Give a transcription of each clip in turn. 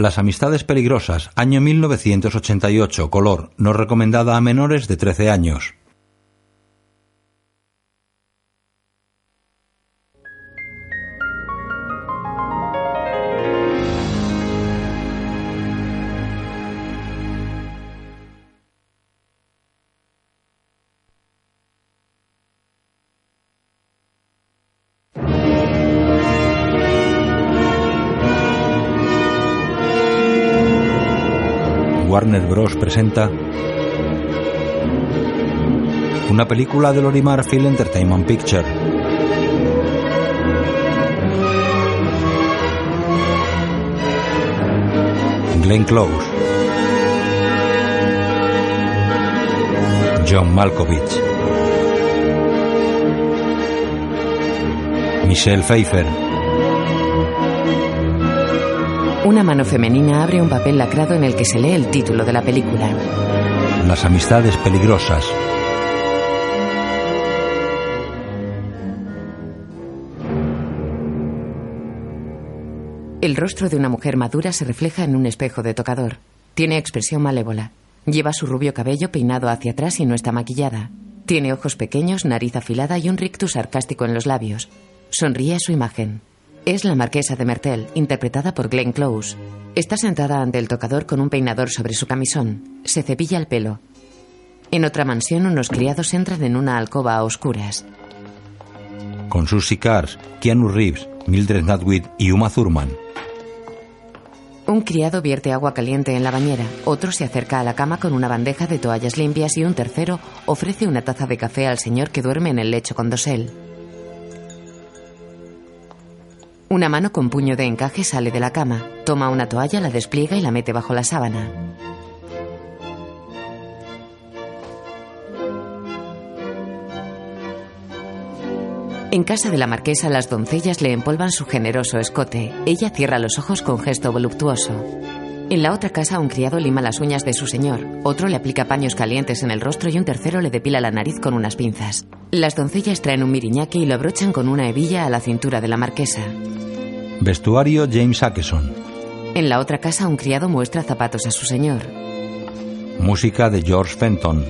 Las amistades peligrosas, año 1988, color, no recomendada a menores de 13 años. Una película de Lorimar Film Entertainment Picture. Glenn Close, John Malkovich, Michelle Pfeiffer. Una mano femenina abre un papel lacrado en el que se lee el título de la película. Las amistades peligrosas. El rostro de una mujer madura se refleja en un espejo de tocador. Tiene expresión malévola. Lleva su rubio cabello peinado hacia atrás y no está maquillada. Tiene ojos pequeños, nariz afilada y un rictus sarcástico en los labios. Sonríe a su imagen. Es la marquesa de Mertel, interpretada por Glenn Close. Está sentada ante el tocador con un peinador sobre su camisón. Se cepilla el pelo. En otra mansión, unos criados entran en una alcoba a oscuras. Con Susie Cars, Keanu Reeves, Mildred Natwit y Uma Thurman. Un criado vierte agua caliente en la bañera, otro se acerca a la cama con una bandeja de toallas limpias y un tercero ofrece una taza de café al señor que duerme en el lecho con dosel. Una mano con puño de encaje sale de la cama, toma una toalla, la despliega y la mete bajo la sábana. En casa de la marquesa las doncellas le empolvan su generoso escote. Ella cierra los ojos con gesto voluptuoso. En la otra casa un criado lima las uñas de su señor, otro le aplica paños calientes en el rostro y un tercero le depila la nariz con unas pinzas. Las doncellas traen un miriñaque y lo abrochan con una hebilla a la cintura de la marquesa. Vestuario James Akeson. En la otra casa un criado muestra zapatos a su señor. Música de George Fenton.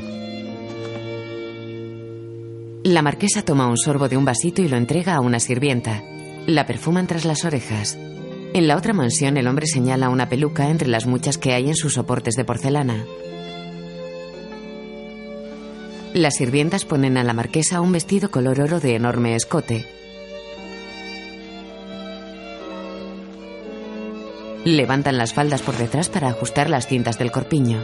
La marquesa toma un sorbo de un vasito y lo entrega a una sirvienta. La perfuman tras las orejas. En la otra mansión el hombre señala una peluca entre las muchas que hay en sus soportes de porcelana. Las sirvientas ponen a la marquesa un vestido color oro de enorme escote. Levantan las faldas por detrás para ajustar las cintas del corpiño.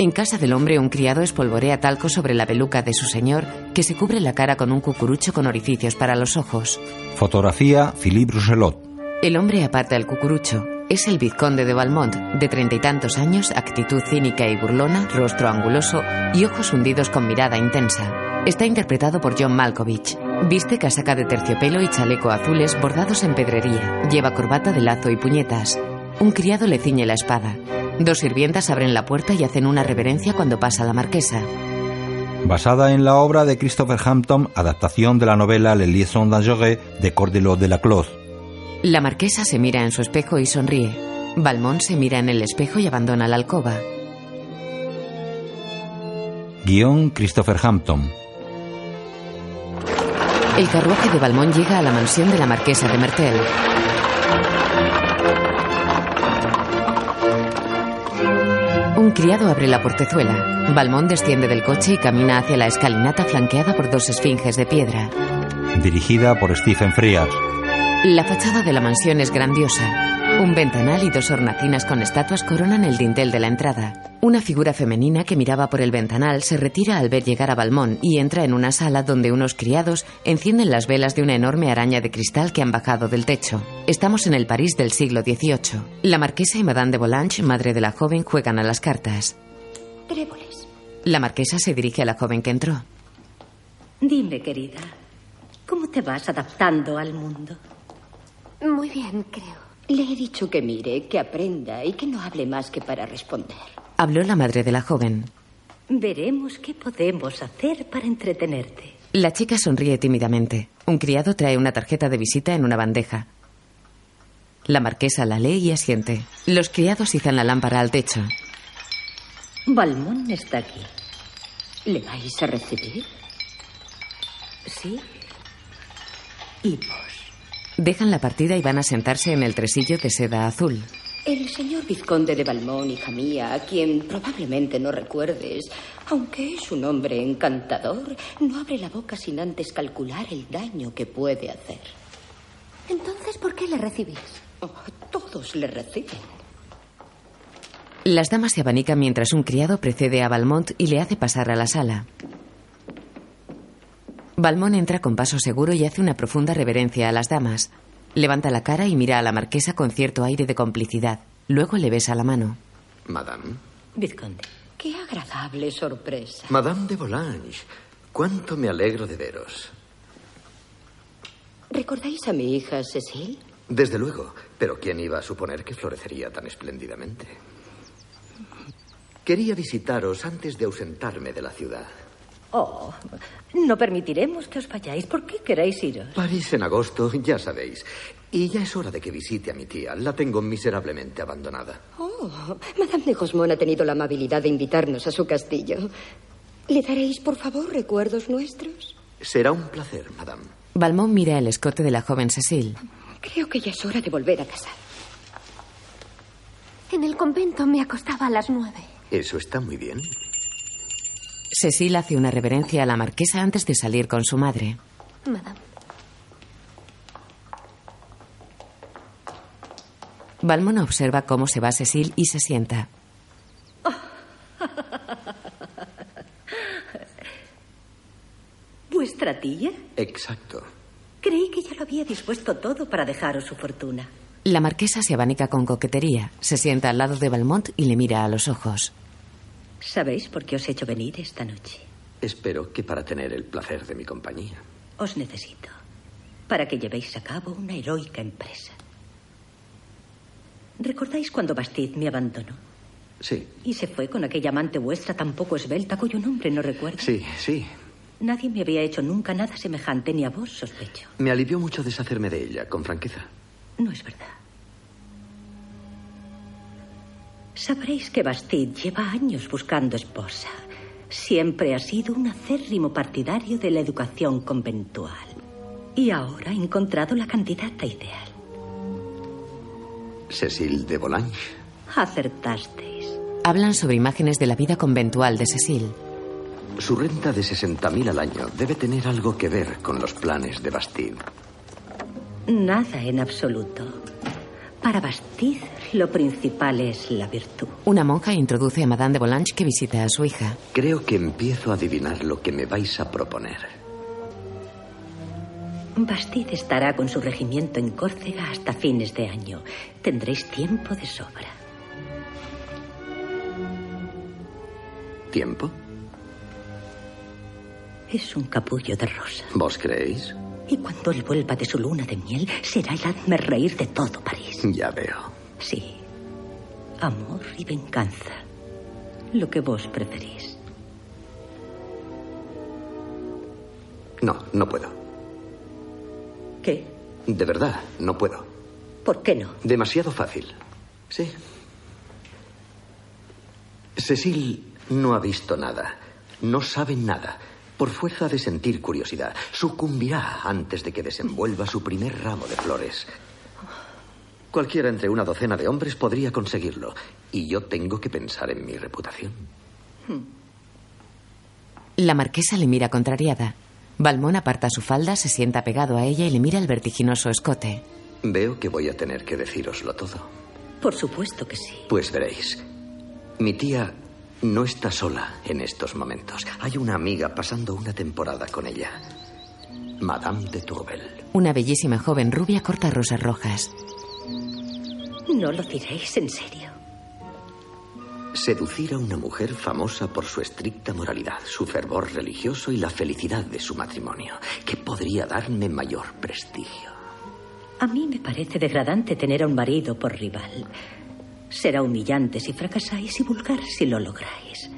En casa del hombre un criado espolvorea talco sobre la peluca de su señor que se cubre la cara con un cucurucho con orificios para los ojos. Fotografía Philippe Rousselot. El hombre aparta el cucurucho. Es el vizconde de Valmont, de treinta y tantos años, actitud cínica y burlona, rostro anguloso y ojos hundidos con mirada intensa. Está interpretado por John Malkovich. Viste casaca de terciopelo y chaleco azules bordados en pedrería. Lleva corbata de lazo y puñetas. Un criado le ciñe la espada. Dos sirvientas abren la puerta y hacen una reverencia cuando pasa la marquesa. Basada en la obra de Christopher Hampton, adaptación de la novela Le Liaison dangereux de Cordelot de la Cloth. La marquesa se mira en su espejo y sonríe. Valmont se mira en el espejo y abandona la alcoba. Guión Christopher Hampton. El carruaje de Valmont llega a la mansión de la marquesa de Mertel. Un criado abre la portezuela. Valmont desciende del coche y camina hacia la escalinata flanqueada por dos esfinges de piedra. Dirigida por Stephen Frears. La fachada de la mansión es grandiosa. Un ventanal y dos hornacinas con estatuas coronan el dintel de la entrada. Una figura femenina que miraba por el ventanal se retira al ver llegar a Balmón y entra en una sala donde unos criados encienden las velas de una enorme araña de cristal que han bajado del techo. Estamos en el París del siglo XVIII. La marquesa y Madame de Volanges, madre de la joven, juegan a las cartas. Tréboles. La marquesa se dirige a la joven que entró. Dime, querida, ¿cómo te vas adaptando al mundo? Muy bien, creo. Le he dicho que mire, que aprenda y que no hable más que para responder. Habló la madre de la joven. Veremos qué podemos hacer para entretenerte. La chica sonríe tímidamente. Un criado trae una tarjeta de visita en una bandeja. La marquesa la lee y asiente. Los criados izan la lámpara al techo. Balmón está aquí. ¿Le vais a recibir? Sí. ¿Y vos? Dejan la partida y van a sentarse en el tresillo de seda azul. El señor vizconde de Balmón, hija mía, a quien probablemente no recuerdes, aunque es un hombre encantador, no abre la boca sin antes calcular el daño que puede hacer. Entonces, ¿por qué le recibís? Oh, todos le reciben. Las damas se abanican mientras un criado precede a Valmont y le hace pasar a la sala. Valmont entra con paso seguro y hace una profunda reverencia a las damas. Levanta la cara y mira a la marquesa con cierto aire de complicidad. Luego le besa la mano. Madame. Vizconde, qué agradable sorpresa. Madame de Volanges, cuánto me alegro de veros. ¿Recordáis a mi hija Cecil? Desde luego, pero ¿quién iba a suponer que florecería tan espléndidamente? Quería visitaros antes de ausentarme de la ciudad. Oh, no permitiremos que os vayáis. ¿Por qué queréis iros? París en agosto, ya sabéis. Y ya es hora de que visite a mi tía. La tengo miserablemente abandonada. Oh, Madame de Gosmont ha tenido la amabilidad de invitarnos a su castillo. ¿Le daréis, por favor, recuerdos nuestros? Será un placer, Madame. Valmont mira el escote de la joven Cecil. Creo que ya es hora de volver a casa. En el convento me acostaba a las nueve. Eso está muy bien. Cecil hace una reverencia a la marquesa antes de salir con su madre. Madame. Valmont observa cómo se va Cecil y se sienta. ¿Vuestra tía? Exacto. Creí que ya lo había dispuesto todo para dejaros su fortuna. La marquesa se abanica con coquetería. Se sienta al lado de Valmont y le mira a los ojos. ¿Sabéis por qué os he hecho venir esta noche? Espero que para tener el placer de mi compañía. Os necesito para que llevéis a cabo una heroica empresa. ¿Recordáis cuando Bastid me abandonó? Sí, Y se fue con aquella amante vuestra tan poco esbelta cuyo nombre no recuerdo. sí, sí. Nadie me había hecho nunca nada semejante, ni a vos, sospecho. Me alivió mucho deshacerme de ella, con franqueza. No es verdad. Sabréis que Bastid lleva años buscando esposa. Siempre ha sido un acérrimo partidario de la educación conventual. Y ahora ha encontrado la candidata ideal. Cecil de Volanges. Acertasteis. Hablan sobre imágenes de la vida conventual de Cecil. Su renta de 60.000 al año debe tener algo que ver con los planes de Bastid. Nada en absoluto. Para Bastid, lo principal es la virtud. Una monja introduce a Madame de Volanges que visita a su hija. Creo que empiezo a adivinar lo que me vais a proponer. Bastid estará con su regimiento en Córcega hasta fines de año. Tendréis tiempo de sobra. ¿Tiempo? Es un capullo de rosa. ¿Vos creéis? Y cuando él vuelva de su luna de miel, será el hazme reír de todo París. Ya veo. Sí. Amor y venganza. Lo que vos preferís. No, no puedo. ¿Qué? De verdad, no puedo. ¿Por qué no? Demasiado fácil. Sí. Cecil no ha visto nada. No sabe nada. Por fuerza de sentir curiosidad, sucumbirá antes de que desenvuelva su primer ramo de flores. Cualquiera entre una docena de hombres podría conseguirlo. Y yo tengo que pensar en mi reputación. La marquesa le mira contrariada. Valmont aparta su falda, se sienta pegado a ella y le mira el vertiginoso escote. Veo que voy a tener que decíroslo todo. Por supuesto que sí. Pues veréis. Mi tía no está sola en estos momentos. Hay una amiga pasando una temporada con ella. Madame de Tourvel. Una bellísima joven rubia corta rosas rojas. No lo diréis en serio. Seducir a una mujer famosa por su estricta moralidad, su fervor religioso y la felicidad de su matrimonio. ¿Qué podría darme mayor prestigio? A mí me parece degradante tener a un marido por rival. Será humillante si fracasáis y vulgar si lo lográis.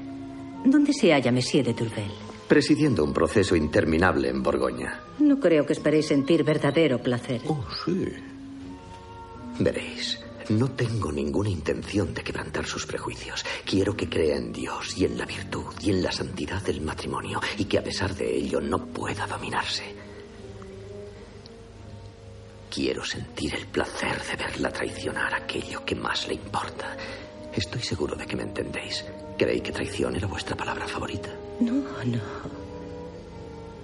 ¿Dónde se halla Monsieur de Tourvel? Presidiendo un proceso interminable en Borgoña. No creo que esperéis sentir verdadero placer. Oh, sí. Veréis, no tengo ninguna intención de quebrantar sus prejuicios. Quiero que crea en Dios y en la virtud y en la santidad del matrimonio y que a pesar de ello no pueda dominarse. Quiero sentir el placer de verla traicionar aquello que más le importa. Estoy seguro de que me entendéis. ¿Creí que traición era vuestra palabra favorita? No, no.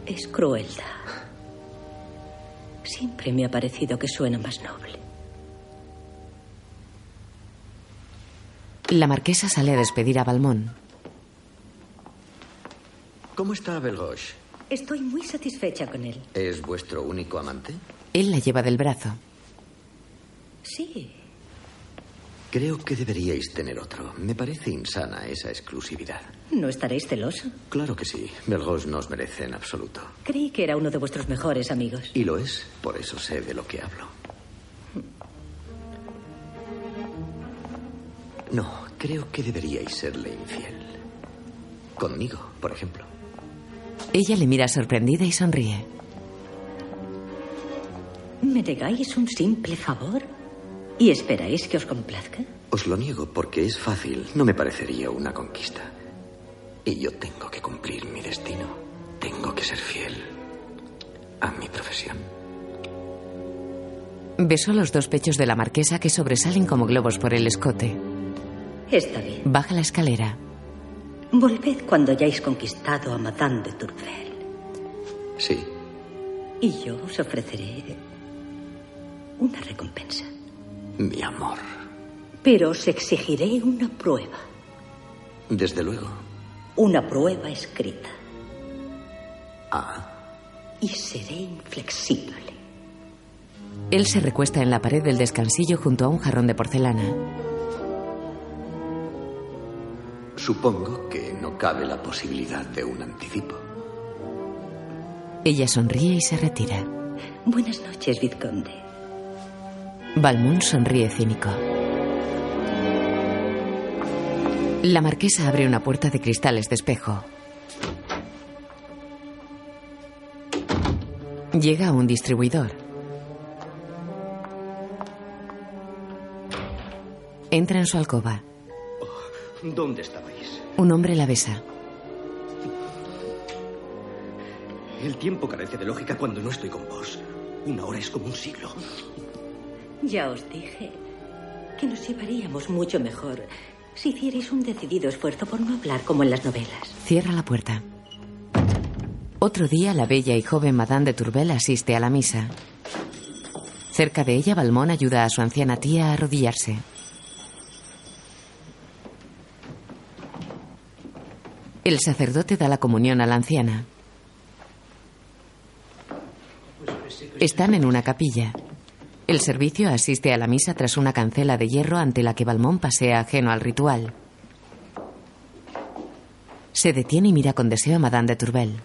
Es crueldad. Siempre me ha parecido que suena más noble. La marquesa sale a despedir a Balmón. ¿Cómo está Belgoche? Estoy muy satisfecha con él. ¿Es vuestro único amante? Él la lleva del brazo. Sí. Creo que deberíais tener otro. Me parece insana esa exclusividad. ¿No estaréis celoso? Claro que sí. Belgoche no os merece en absoluto. Creí que era uno de vuestros mejores amigos. Y lo es, por eso sé de lo que hablo. No, creo que deberíais serle infiel. Conmigo, por ejemplo. Ella le mira sorprendida y sonríe. ¿Me negáis un simple favor? ¿Y esperáis que os complazca? Os lo niego porque es fácil. No me parecería una conquista. Y yo tengo que cumplir mi destino. Tengo que ser fiel a mi profesión. Besó los dos pechos de la marquesa que sobresalen como globos por el escote. Está bien. Baja la escalera. Volved cuando hayáis conquistado a Madame de Tourvel. Sí, Y yo os ofreceré una recompensa. mi amor. Pero os exigiré una prueba. Desde luego. Una prueba escrita. Ah, Y seré inflexible. Él se recuesta en la pared del descansillo junto a un jarrón de porcelana. supongo que no cabe la posibilidad de un anticipo. Ella sonríe y se retira. Buenas noches, Vizconde. Balmón sonríe cínico. La marquesa abre una puerta de cristales de espejo. Llega a un distribuidor. Entra en su alcoba. ¿Dónde estabais? Un hombre la besa. El tiempo carece de lógica cuando no estoy con vos. Una hora es como un siglo. Ya os dije que nos llevaríamos mucho mejor si hicierais un decidido esfuerzo por no hablar como en las novelas. Cierra la puerta. Otro día, la bella y joven Madame de Tourbel asiste a la misa. Cerca de ella, Balmón ayuda a su anciana tía a arrodillarse. El sacerdote da la comunión a la anciana. Están en una capilla. El servicio asiste a la misa tras una cancela de hierro ante la que Balmón pasea ajeno al ritual. Se detiene y mira con deseo a Madame de Tourbel.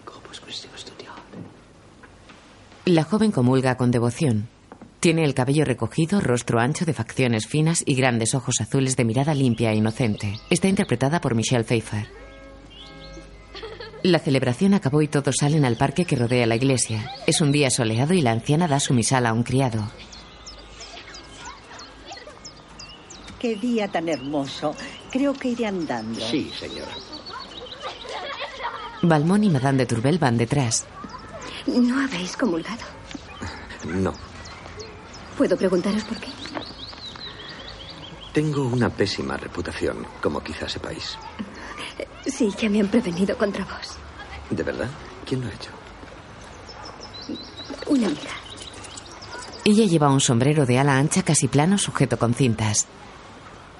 La joven comulga con devoción. Tiene el cabello recogido, rostro ancho de facciones finas y grandes ojos azules de mirada limpia e inocente. Está interpretada por Michelle Pfeiffer. La celebración acabó y todos salen al parque que rodea la iglesia. Es un día soleado y la anciana da su misal a un criado. Qué día tan hermoso. Creo que iré andando. Sí, señor. Balmón y Madame de Tourbel van detrás. ¿No habéis comulgado? No, ¿Puedo preguntaros por qué? tengo una pésima reputación, como quizás sepáis. Sí, ya me han prevenido contra vos. ¿De verdad? ¿Quién lo ha hecho? Una amiga. Ella lleva un sombrero de ala ancha casi plano sujeto con cintas.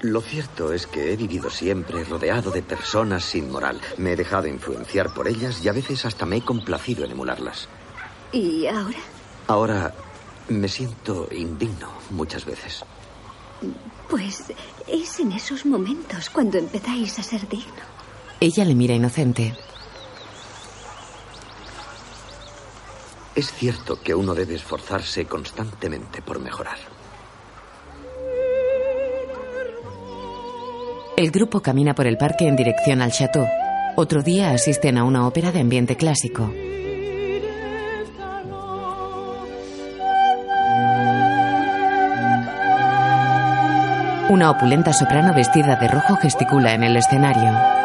Lo cierto es que he vivido siempre rodeado de personas sin moral. Me he dejado influenciar por ellas y a veces hasta me he complacido en emularlas. ¿Y ahora? Ahora me siento indigno muchas veces. Pues es en esos momentos cuando empezáis a ser digno. Ella le mira inocente. Es cierto que uno debe esforzarse constantemente por mejorar. El grupo camina por el parque en dirección al chateau. Otro día asisten a una ópera de ambiente clásico. Una opulenta soprano vestida de rojo gesticula en el escenario.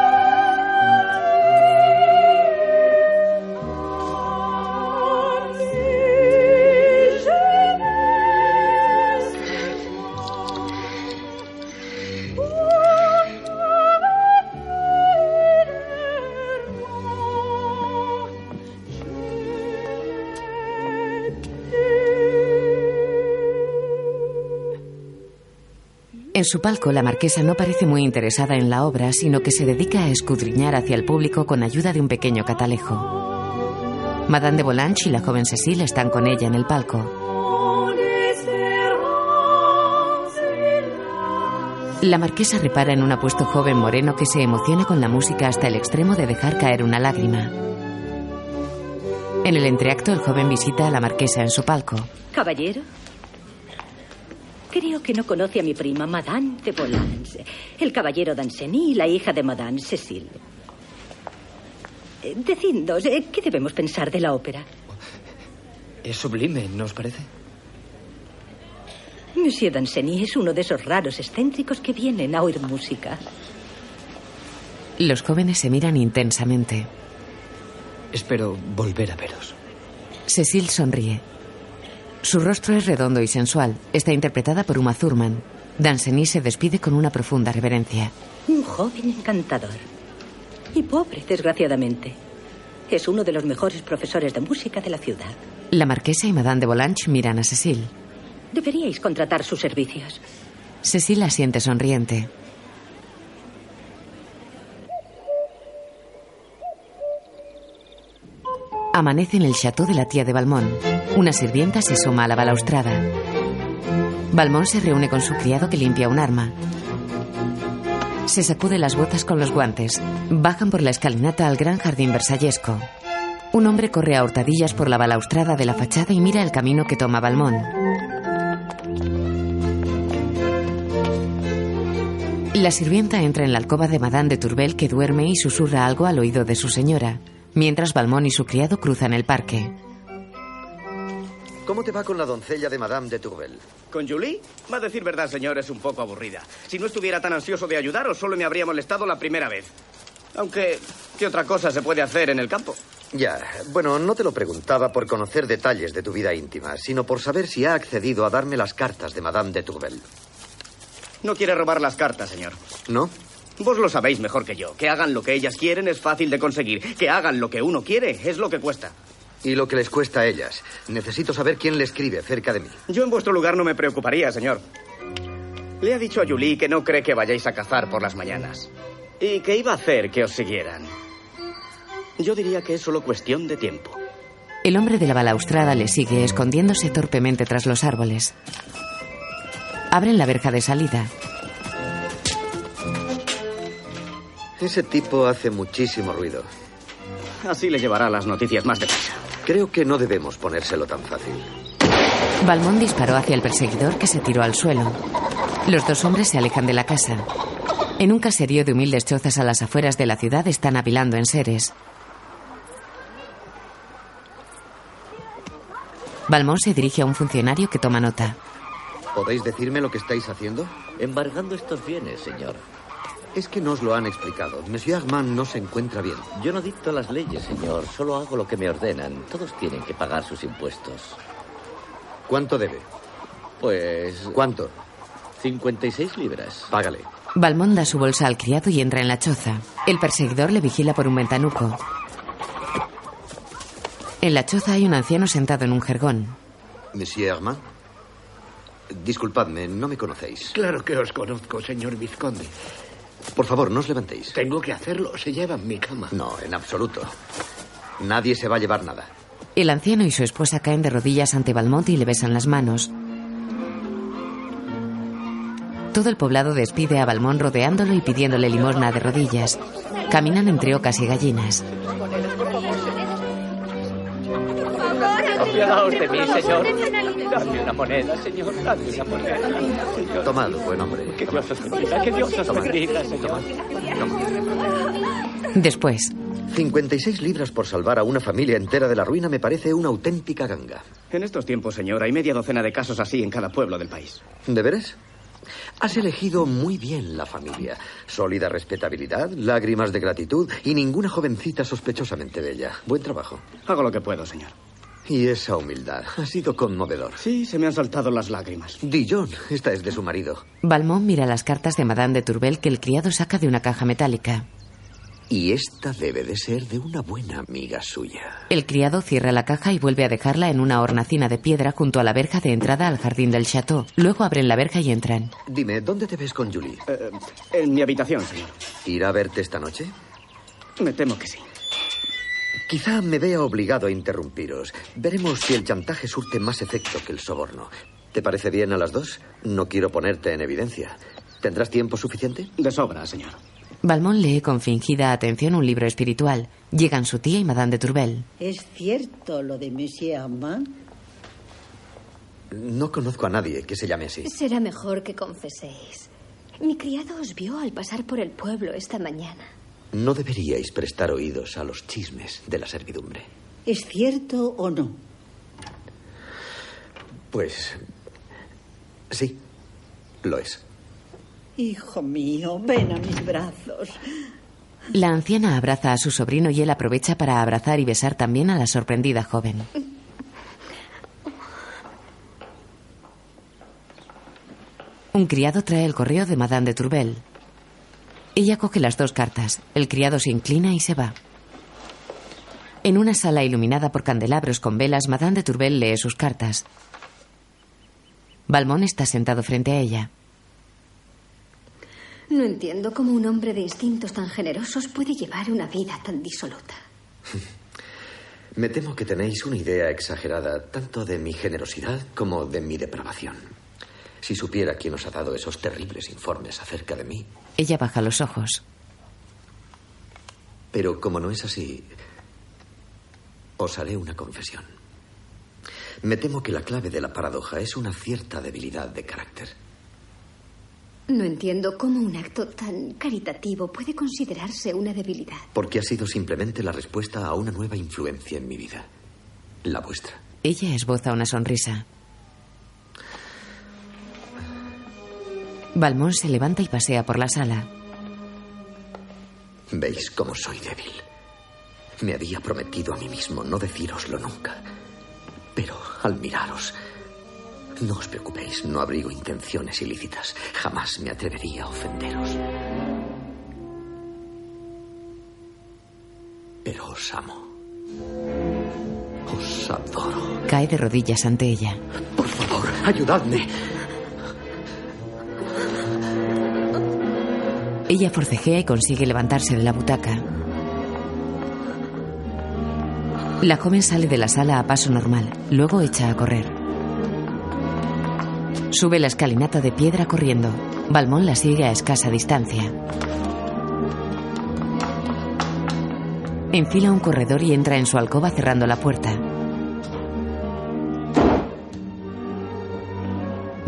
En su palco, la marquesa no parece muy interesada en la obra, sino que se dedica a escudriñar hacia el público con ayuda de un pequeño catalejo. Madame de Volange y la joven Cecile están con ella en el palco. La marquesa repara en un apuesto joven moreno que se emociona con la música hasta el extremo de dejar caer una lágrima. En el entreacto, el joven visita a la marquesa en su palco. Caballero, que no conoce a mi prima, Madame de Volance, el caballero Danceny y la hija de Madame Cecile. Eh, Decidnos, eh, ¿qué debemos pensar de la ópera? Es sublime, ¿no os parece? Monsieur Danceny es uno de esos raros excéntricos que vienen a oír música. Los jóvenes se miran intensamente. Espero volver a veros. Cecil sonríe. Su rostro es redondo y sensual. Está interpretada por Uma Thurman. Danceny se despide con una profunda reverencia. Un joven encantador. Y pobre, desgraciadamente. Es uno de los mejores profesores de música de la ciudad. La marquesa y Madame de Volange miran a Cecil. Deberíais contratar sus servicios. Cecil asiente sonriente. Amanece en el chateau de la tía de Balmón. Una sirvienta se asoma a la balaustrada. Balmón se reúne con su criado que limpia un arma. Se sacude las botas con los guantes. Bajan por la escalinata al gran jardín versallesco. Un hombre corre a hurtadillas por la balaustrada de la fachada y mira el camino que toma Balmón. La sirvienta entra en la alcoba de Madame de Tourbel que duerme y susurra algo al oído de su señora, mientras Balmón y su criado cruzan el parque. ¿Cómo te va con la doncella de Madame de Tourbel? ¿Con Julie? Va a decir verdad, señor, es un poco aburrida. Si no estuviera tan ansioso de ayudaros, solo me habría molestado la primera vez. Aunque, ¿qué otra cosa se puede hacer en el campo? Ya, bueno, no te lo preguntaba por conocer detalles de tu vida íntima, sino por saber si ha accedido a darme las cartas de Madame de Tourbel. No quiere robar las cartas, señor. ¿No? Vos lo sabéis mejor que yo. Que hagan lo que ellas quieren es fácil de conseguir. Que hagan lo que uno quiere es lo que cuesta. Y lo que les cuesta a ellas. Necesito saber quién le escribe cerca de mí. Yo en vuestro lugar no me preocuparía, señor. Le ha dicho a Julie que no cree que vayáis a cazar por las mañanas. Y que iba a hacer que os siguieran. Yo diría que es solo cuestión de tiempo. El hombre de la balaustrada le sigue, escondiéndose torpemente tras los árboles. Abren la verja de salida. Ese tipo hace muchísimo ruido. Así le llevará las noticias más deprisa. Creo que no debemos ponérselo tan fácil. Balmón disparó hacia el perseguidor que se tiró al suelo. Los dos hombres se alejan de la casa. En un caserío de humildes chozas a las afueras de la ciudad están apilando enseres. Balmón se dirige a un funcionario que toma nota. ¿Podéis decirme lo que estáis haciendo? Embargando estos bienes, señor. Es que no os lo han explicado. Monsieur Armand no se encuentra bien. Yo no dicto las leyes, señor. Solo hago lo que me ordenan. Todos tienen que pagar sus impuestos. ¿Cuánto debe? Pues... ¿Cuánto? 56 libras. Págale. Balmón da su bolsa al criado y entra en la choza. El perseguidor le vigila por un ventanuco. En la choza hay un anciano sentado en un jergón. Monsieur Armand. Disculpadme, no me conocéis. Claro que os conozco, señor vizconde. Por favor, no os levantéis. Tengo que hacerlo. Se llevan mi cama. No, en absoluto. Nadie se va a llevar nada. El anciano y su esposa caen de rodillas ante Balmont y le besan las manos. Todo el poblado despide a Balmón rodeándolo y pidiéndole limosna de rodillas. Caminan entre ocas y gallinas. Apiadaos de mí, señor. Dadme una moneda, señor. Dadme una moneda. Señor. Tomad, buen hombre. Que Dios os bendiga, que Dios os Tomad. bendiga, señor. Después, 56 libras por salvar a una familia entera de la ruina me parece una auténtica ganga. En estos tiempos, señor, hay media docena de casos así en cada pueblo del país. ¿De veras? Has elegido muy bien la familia. Sólida respetabilidad, lágrimas de gratitud y ninguna jovencita sospechosamente bella. Buen trabajo. Hago lo que puedo, señor. Y esa humildad ha sido conmovedor. Sí, se me han saltado las lágrimas. Dijon, esta es de su marido. Balmont mira las cartas de Madame de Tourbel que el criado saca de una caja metálica. Y esta debe de ser de una buena amiga suya. El criado cierra la caja y vuelve a dejarla en una hornacina de piedra junto a la verja de entrada al jardín del chateau. Luego abren la verja y entran. Dime, ¿dónde te ves con Julie? Eh, en mi habitación, señor. ¿Irá a verte esta noche? Me temo que sí. Quizá me vea obligado a interrumpiros. Veremos si el chantaje surte más efecto que el soborno. ¿Te parece bien a las dos? No quiero ponerte en evidencia. ¿Tendrás tiempo suficiente? De sobra, señor. Balmont lee con fingida atención un libro espiritual. Llegan su tía y Madame de Tourbel. ¿Es cierto lo de Monsieur Armand? No conozco a nadie que se llame así. Será mejor que confeséis. Mi criado os vio al pasar por el pueblo esta mañana. No deberíais prestar oídos a los chismes de la servidumbre. ¿Es cierto o no? Pues sí, lo es. Hijo mío, ven a mis brazos. La anciana abraza a su sobrino y él aprovecha para abrazar y besar también a la sorprendida joven. Un criado trae el correo de Madame de Tourbel. Ella coge las dos cartas. El criado se inclina y se va. En una sala iluminada por candelabros con velas, Madame de Tourbel lee sus cartas. Balmón está sentado frente a ella. No entiendo cómo un hombre de instintos tan generosos puede llevar una vida tan disoluta. Me temo que tenéis una idea exagerada tanto de mi generosidad como de mi depravación. Si supiera quién os ha dado esos terribles informes acerca de mí. Ella baja los ojos. Pero como no es así, os haré una confesión. Me temo que la clave de la paradoja es una cierta debilidad de carácter. No entiendo cómo un acto tan caritativo puede considerarse una debilidad. Porque ha sido simplemente la respuesta a una nueva influencia en mi vida. La vuestra. Ella esboza una sonrisa. Balmón se levanta y pasea por la sala. ¿Veis cómo soy débil? Me había prometido a mí mismo no decíroslo nunca. Pero al miraros, no os preocupéis, no abrigo intenciones ilícitas. Jamás me atrevería a ofenderos. Pero os amo. Os adoro. Cae de rodillas ante ella. Por favor, ayudadme. Ella forcejea y consigue levantarse de la butaca. La joven sale de la sala a paso normal, luego echa a correr. Sube la escalinata de piedra corriendo. Balmón la sigue a escasa distancia. Enfila un corredor y entra en su alcoba cerrando la puerta.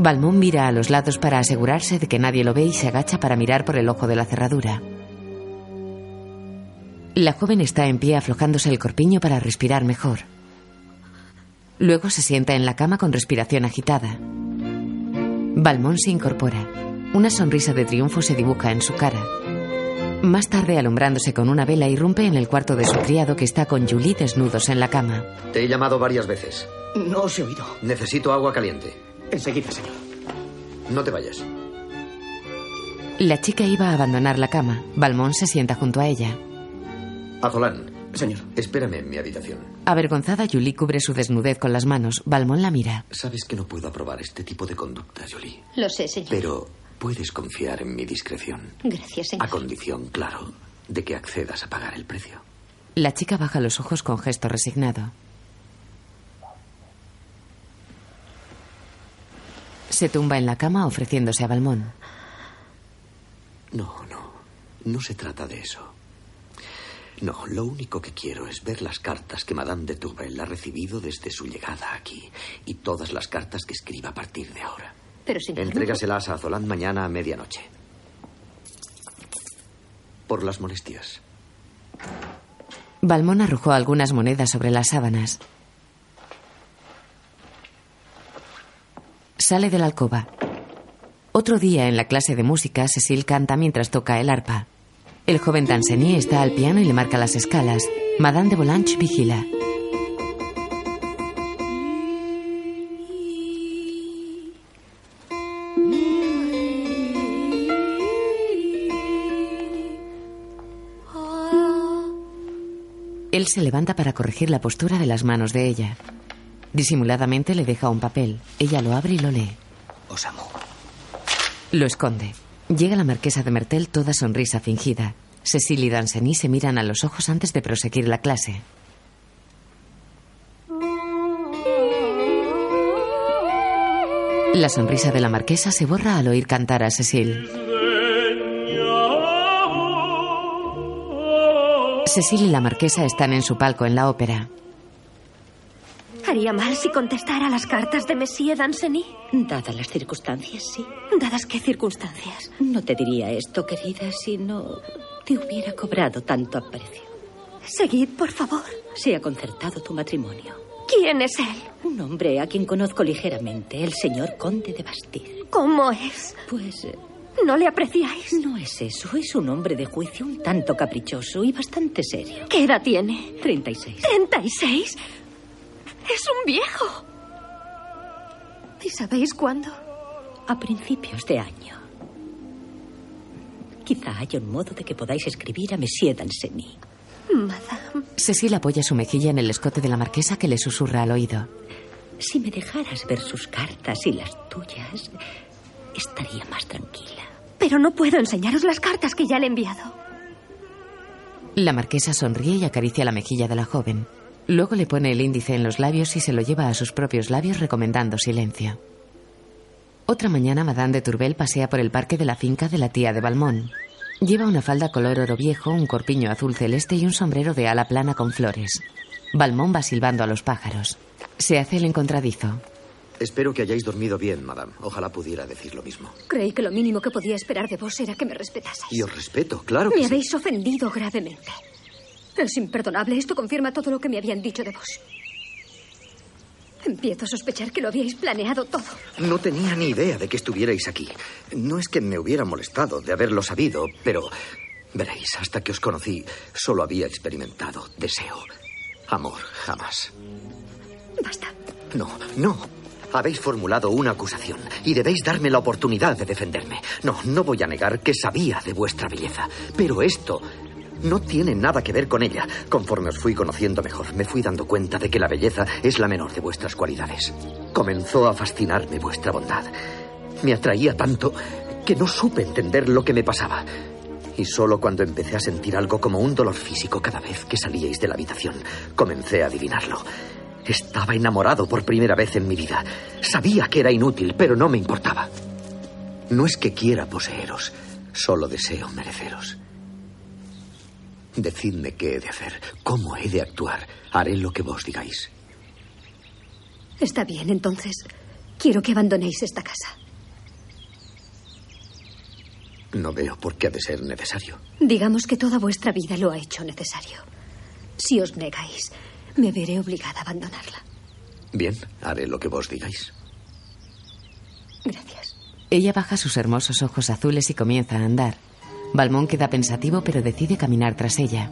Balmón mira a los lados para asegurarse de que nadie lo ve y se agacha para mirar por el ojo de la cerradura. La joven está en pie aflojándose el corpiño para respirar mejor. Luego se sienta en la cama con respiración agitada. Balmón se incorpora. Una sonrisa de triunfo se dibuja en su cara. Más tarde, alumbrándose con una vela, irrumpe en el cuarto de su criado que está con Julie desnudos en la cama. Te he llamado varias veces. No os he oído. Necesito agua caliente. Enseguida, señor. No te vayas. La chica iba a abandonar la cama. Balmón se sienta junto a ella. Azolán. Señor. Espérame en mi habitación. Avergonzada, Julie cubre su desnudez con las manos. Balmón la mira. Sabes que no puedo aprobar este tipo de conducta, Julie. Lo sé, señor. Pero puedes confiar en mi discreción. Gracias, señor. A condición, claro, de que accedas a pagar el precio. La chica baja los ojos con gesto resignado. Se tumba en la cama ofreciéndose a Balmón. No, no. No se trata de eso. No, lo único que quiero es ver las cartas que Madame de Tourvel ha recibido desde su llegada aquí y todas las cartas que escriba a partir de ahora. Pero, señor. Entrégaselas a Zoland mañana a medianoche. Por las molestias. Balmón arrojó algunas monedas sobre las sábanas. Sale de la alcoba. Otro día en la clase de música, Cecil canta mientras toca el arpa. El joven Danceny está al piano y le marca las escalas. Madame de Volange vigila. Él se levanta para corregir la postura de las manos de ella. Disimuladamente le deja un papel. Ella lo abre y lo lee. Os amo. Lo esconde. Llega la marquesa de Mertel toda sonrisa fingida. Cecil y Danceny se miran a los ojos antes de proseguir la clase. La sonrisa de la marquesa se borra al oír cantar a Cecil. Cecil y la marquesa están en su palco en la ópera. ¿Haría mal si contestara las cartas de Monsieur Danceny? Dadas las circunstancias, sí. ¿Dadas qué circunstancias? No te diría esto, querida, si no te hubiera cobrado tanto aprecio. Seguid, por favor. Se ha concertado tu matrimonio. ¿Quién es él? Un hombre a quien conozco ligeramente, el señor conde de Bastille. ¿Cómo es? Pues eh, ¿No le apreciáis? no es eso, es un hombre de juicio un tanto caprichoso y bastante serio. ¿Qué edad tiene? 36. ¿36? Es un viejo. ¿Y sabéis cuándo? A principios de año. Quizá haya un modo de que podáis escribir a Monsieur Danceny. Madame. Cecil apoya su mejilla en el escote de la marquesa que le susurra al oído. Si me dejaras ver sus cartas y las tuyas, estaría más tranquila. Pero no puedo enseñaros las cartas que ya le he enviado. La marquesa sonríe y acaricia la mejilla de la joven. Luego le pone el índice en los labios y se lo lleva a sus propios labios recomendando silencio. Otra mañana Madame de Tourbel pasea por el parque de la finca de la tía de Balmón. Lleva una falda color oro viejo, un corpiño azul celeste y un sombrero de ala plana con flores. Balmón va silbando a los pájaros. Se hace el encontradizo. Espero que hayáis dormido bien, madame. Ojalá pudiera decir lo mismo. Creí que lo mínimo que podía esperar de vos era que me respetaseis. Y os respeto, claro que Me sí. habéis ofendido gravemente. Es imperdonable. Esto confirma todo lo que me habían dicho de vos. Empiezo a sospechar que lo habíais planeado todo. No tenía ni idea de que estuvierais aquí. No es que me hubiera molestado de haberlo sabido, pero veréis, hasta que os conocí, solo había experimentado deseo. Amor, jamás. Basta. No, no. Habéis formulado una acusación y debéis darme la oportunidad de defenderme. No, no voy a negar que sabía de vuestra belleza, pero esto no tiene nada que ver con ella. Conforme os fui conociendo mejor, me fui dando cuenta de que la belleza es la menor de vuestras cualidades. Comenzó a fascinarme vuestra bondad. Me atraía tanto que no supe entender lo que me pasaba. Y solo cuando empecé a sentir algo como un dolor físico cada vez que salíais de la habitación, comencé a adivinarlo. Estaba enamorado por primera vez en mi vida. Sabía que era inútil, pero no me importaba. No es que quiera poseeros, solo deseo mereceros. Decidme qué he de hacer, cómo he de actuar. Haré lo que vos digáis. Está bien, entonces. Quiero que abandonéis esta casa. No veo por qué ha de ser necesario. Digamos que toda vuestra vida lo ha hecho necesario. Si os negáis, me veré obligada a abandonarla. Bien, haré lo que vos digáis. Gracias. Ella baja sus hermosos ojos azules y comienza a andar. Balmón queda pensativo pero decide caminar tras ella.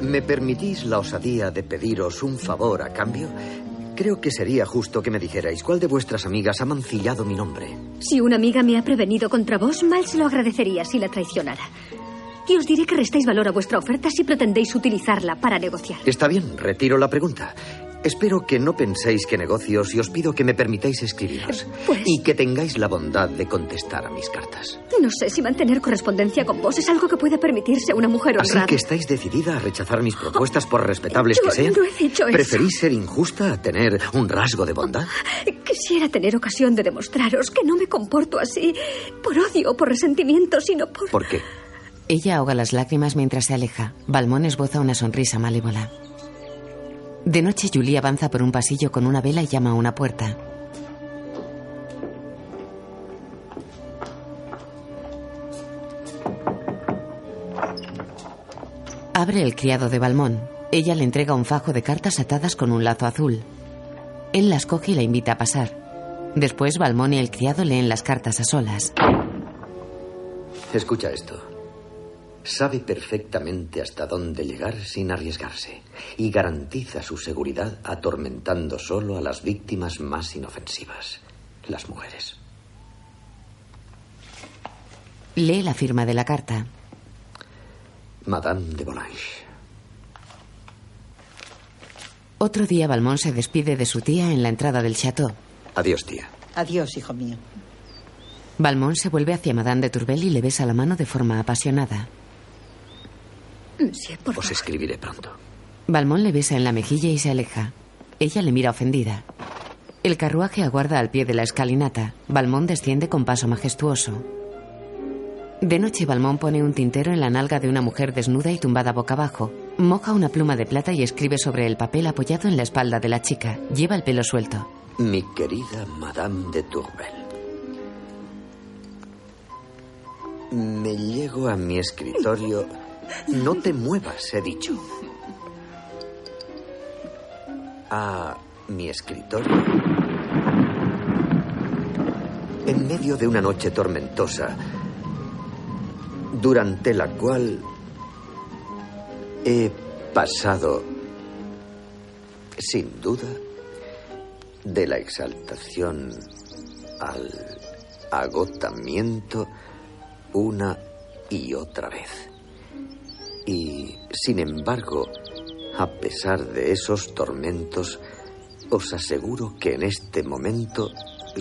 ¿Me permitís la osadía de pediros un favor a cambio? Creo que sería justo que me dijerais cuál de vuestras amigas ha mancillado mi nombre. Si una amiga me ha prevenido contra vos, mal se lo agradecería si la traicionara. Y os diré que restáis valor a vuestra oferta si pretendéis utilizarla para negociar. Está bien, retiro la pregunta. Espero que no penséis que negocios y os pido que me permitáis escribiros. Pues- Y que tengáis la bondad de contestar a mis cartas. No sé si mantener correspondencia con vos es algo que puede permitirse una mujer Así honrada. que estáis decidida a rechazar mis propuestas por respetables Yo que sean. no he dicho eso. ¿Preferís ser injusta a tener un rasgo de bondad? Quisiera tener ocasión de demostraros que no me comporto así por odio o por resentimiento, sino por... ¿Por qué? Ella ahoga las lágrimas mientras se aleja. Balmón esboza una sonrisa malévola. De noche, Julie avanza por un pasillo con una vela y llama a una puerta. Abre el criado de Balmón. Ella le entrega un fajo de cartas atadas con un lazo azul. Él las coge y la invita a pasar. Después, Balmón y el criado leen las cartas a solas. Escucha esto. Sabe perfectamente hasta dónde llegar sin arriesgarse y garantiza su seguridad atormentando solo a las víctimas más inofensivas, las mujeres. Lee la firma de la carta. Madame de Volanges. Otro día Balmón se despide de su tía en la entrada del chateau. Adiós, tía. Adiós, hijo mío. Balmón se vuelve hacia Madame de Tourbel y le besa la mano de forma apasionada. Monsieur, por Os favor. escribiré pronto. Balmón le besa en la mejilla y se aleja. Ella le mira ofendida. El carruaje aguarda al pie de la escalinata. Balmón desciende con paso majestuoso. De noche, Balmón pone un tintero en la nalga de una mujer desnuda y tumbada boca abajo. Moja una pluma de plata y escribe sobre el papel apoyado en la espalda de la chica. Lleva el pelo suelto. Mi querida Madame de Tourbel. Me llego a mi escritorio. No te muevas, he dicho. A mi escritorio. En medio de una noche tormentosa, durante la cual he pasado, sin duda, de la exaltación al agotamiento una y otra vez. Y, sin embargo, a pesar de esos tormentos, os aseguro que en este momento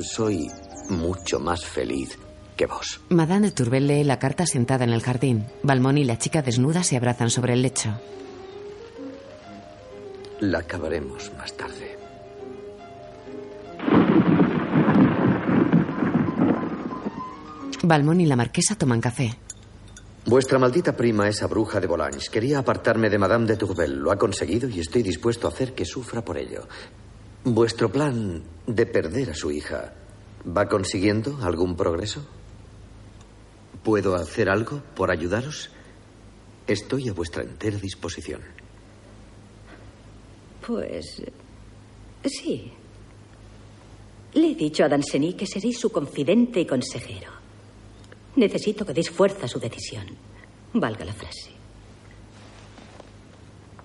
soy mucho más feliz que vos. Madame de Tourbel lee la carta sentada en el jardín. Balmón y la chica desnuda se abrazan sobre el lecho. La acabaremos más tarde. Balmón y la marquesa toman café. Vuestra maldita prima, esa bruja de Volanges, quería apartarme de Madame de Tourbel. Lo ha conseguido y estoy dispuesto a hacer que sufra por ello. ¿Vuestro plan de perder a su hija va consiguiendo algún progreso? ¿Puedo hacer algo por ayudaros? Estoy a vuestra entera disposición. Pues. Sí. Le he dicho a Danceny que seréis su confidente y consejero. Necesito que deis fuerza a su decisión. Valga la frase.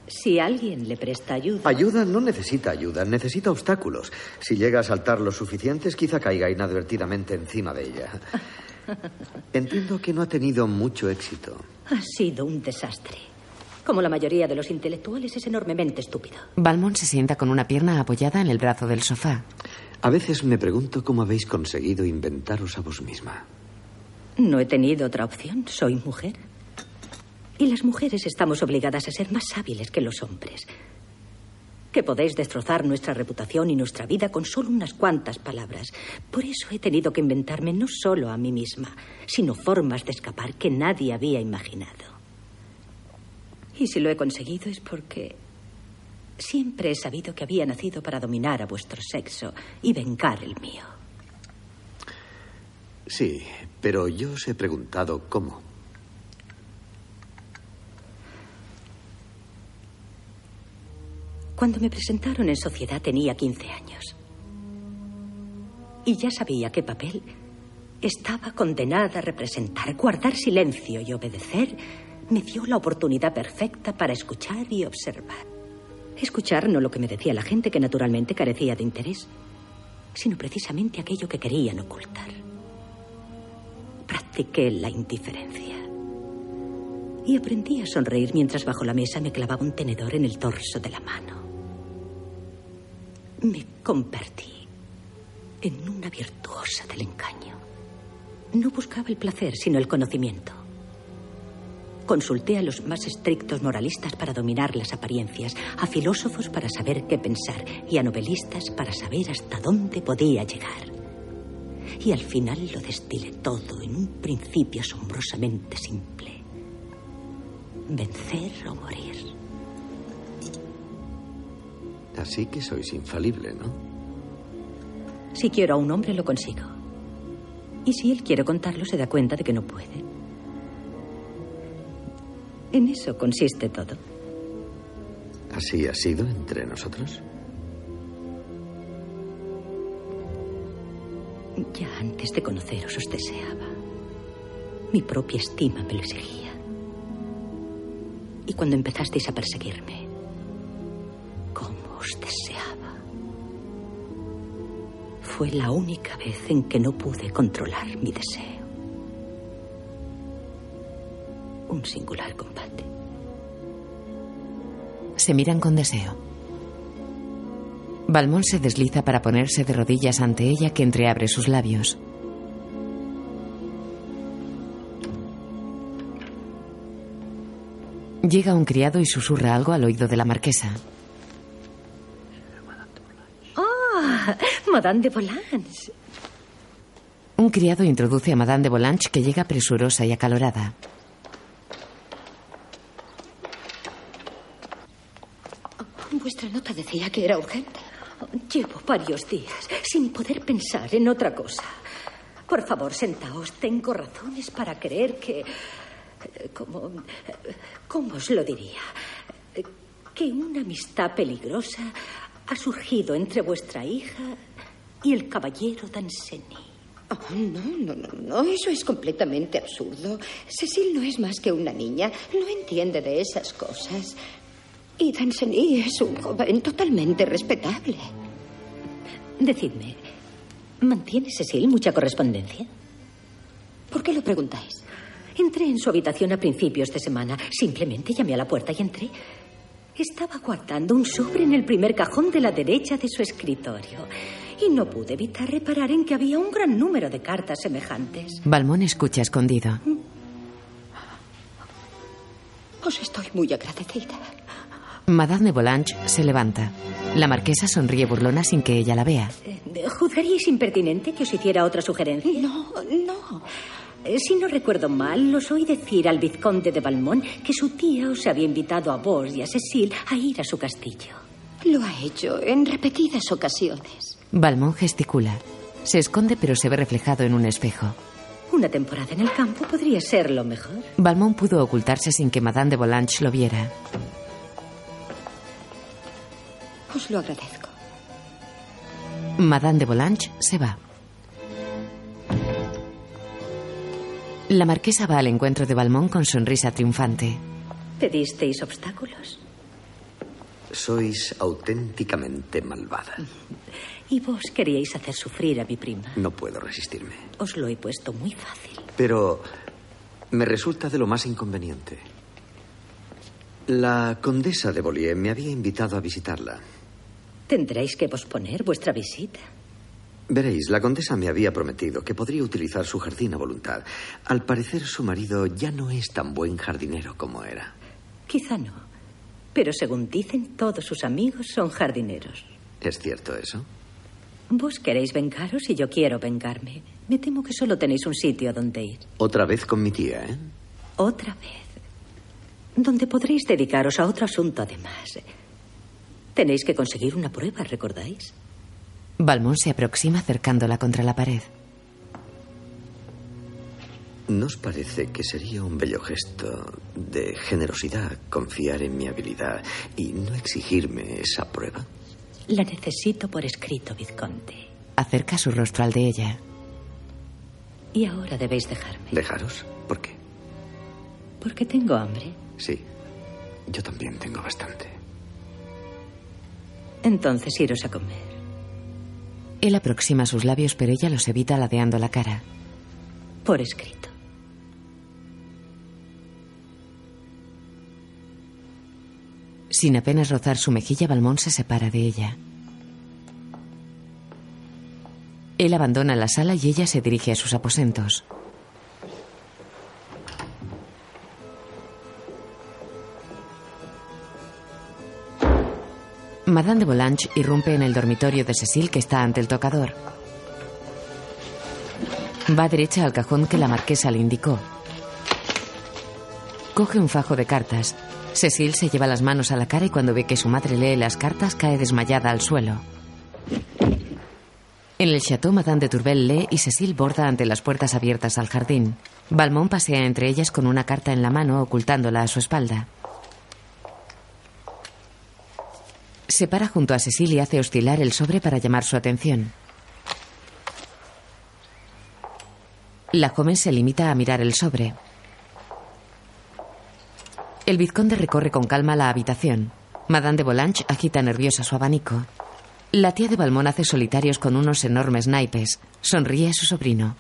Si alguien le presta ayuda. Ayuda no necesita ayuda, necesita obstáculos. Si llega a saltar los suficientes, quizá caiga inadvertidamente encima de ella. Entiendo que no ha tenido mucho éxito. Ha sido un desastre. Como la mayoría de los intelectuales, es enormemente estúpido. Balmón se sienta con una pierna apoyada en el brazo del sofá. A veces me pregunto cómo habéis conseguido inventaros a vos misma. No he tenido otra opción. Soy mujer. Y las mujeres estamos obligadas a ser más hábiles que los hombres. Que podéis destrozar nuestra reputación y nuestra vida con solo unas cuantas palabras. Por eso he tenido que inventarme no solo a mí misma, sino formas de escapar que nadie había imaginado. Y si lo he conseguido es porque siempre he sabido que había nacido para dominar a vuestro sexo y vengar el mío. Sí, pero yo os he preguntado cómo. Cuando me presentaron en sociedad tenía 15 años. Y ya sabía qué papel estaba condenada a representar. Guardar silencio y obedecer me dio la oportunidad perfecta para escuchar y observar. Escuchar no lo que me decía la gente, que naturalmente carecía de interés, sino precisamente aquello que querían ocultar. Practiqué la indiferencia. Y aprendí a sonreír mientras bajo la mesa me clavaba un tenedor en el torso de la mano. Me convertí en una virtuosa del engaño. No buscaba el placer, sino el conocimiento. Consulté a los más estrictos moralistas para dominar las apariencias, a filósofos para saber qué pensar y a novelistas para saber hasta dónde podía llegar. Y al final lo destilé todo en un principio asombrosamente simple. Vencer o morir. Así que sois infalible, ¿no? Si quiero a un hombre, lo consigo. Y si él quiere contarlo, se da cuenta de que no puede. En eso consiste todo. ¿Así ha sido entre nosotros? Ya antes de conoceros os deseaba. Mi propia estima me lo exigía. Y cuando empezasteis a perseguirme, ¿cómo os deseaba? Fue la única vez en que no pude controlar mi deseo. Un singular combate. Se miran con deseo. Balmón se desliza para ponerse de rodillas ante ella que entreabre sus labios. Llega un criado y susurra algo al oído de la marquesa. ¡Ah! Madame de Volanges. Un criado introduce a Madame de Volanges que llega presurosa y acalorada. Vuestra nota decía que era urgente. Llevo varios días sin poder pensar en otra cosa. Por favor, sentaos. Tengo razones para creer que... eh, ¿Cómo, os lo diría? Que una amistad peligrosa ha surgido entre vuestra hija y el caballero Danceny. Oh, no, no, no, no, eso es completamente absurdo. Cecil no es más que una niña, no entiende de esas cosas. Y Danceny es un joven totalmente respetable. Decidme, ¿mantiene Cecil mucha correspondencia? ¿Por qué lo preguntáis? Entré en su habitación a principios de semana. Simplemente llamé a la puerta y entré. Estaba guardando un sobre en el primer cajón de la derecha de su escritorio. Y no pude evitar reparar en que había un gran número de cartas semejantes. Balmón escucha escondido. Os estoy muy agradecida. Madame de Volanges se levanta. La marquesa sonríe burlona sin que ella la vea. Eh, ¿Juzgaríais impertinente que os hiciera otra sugerencia? No, no. Eh, Si no recuerdo mal, os oí decir al vizconde de Balmón que su tía os había invitado a vos y a Cecil a ir a su castillo. Lo ha hecho en repetidas ocasiones. Balmón gesticula. Se esconde pero se ve reflejado en un espejo. Una temporada en el campo podría ser lo mejor. Balmón pudo ocultarse sin que Madame de Volanges lo viera. Os lo agradezco. Madame de Volanges se va. La marquesa va al encuentro de Balmón con sonrisa triunfante. ¿Pedisteis obstáculos? Sois auténticamente malvada. Y vos queríais hacer sufrir a mi prima. No puedo resistirme. Os lo he puesto muy fácil. Pero me resulta de lo más inconveniente. La condesa de Bollier me había invitado a visitarla. Tendréis que posponer vuestra visita. Veréis, la condesa me había prometido que podría utilizar su jardín a voluntad. Al parecer, su marido ya no es tan buen jardinero como era. Quizá no. Pero según dicen, todos sus amigos son jardineros. ¿Es cierto eso? Vos queréis vengaros y yo quiero vengarme. Me temo que solo tenéis un sitio a donde ir. Otra vez con mi tía, ¿eh? Otra vez. Donde podréis dedicaros a otro asunto además. Tenéis que conseguir una prueba, ¿recordáis? Balmón se aproxima acercándola contra la pared. ¿Nos parece que sería un bello gesto de generosidad confiar en mi habilidad y no exigirme esa prueba? La necesito por escrito, Vizconde. Acerca su rostro al de ella. Y ahora debéis dejarme. ¿Dejaros? ¿Por qué? Porque tengo hambre. Sí, yo también tengo bastante. Entonces iros a comer. Él aproxima sus labios, pero ella los evita ladeando la cara. Por escrito. Sin apenas rozar su mejilla, Balmón se separa de ella. Él abandona la sala y ella se dirige a sus aposentos. Madame de Volanges irrumpe en el dormitorio de Cecil que está ante el tocador. Va derecha al cajón que la marquesa le indicó. Coge un fajo de cartas. Cecil se lleva las manos a la cara y cuando ve que su madre lee las cartas cae desmayada al suelo. En el chateau, Madame de Tourbel lee y Cecil borda ante las puertas abiertas al jardín. Balmón pasea entre ellas con una carta en la mano, ocultándola a su espalda. Se para junto a Cecil y hace oscilar el sobre para llamar su atención. La joven se limita a mirar el sobre. El vizconde recorre con calma la habitación. Madame de Volange agita nerviosa su abanico. La tía de Balmón hace solitarios con unos enormes naipes. Sonríe a su sobrino.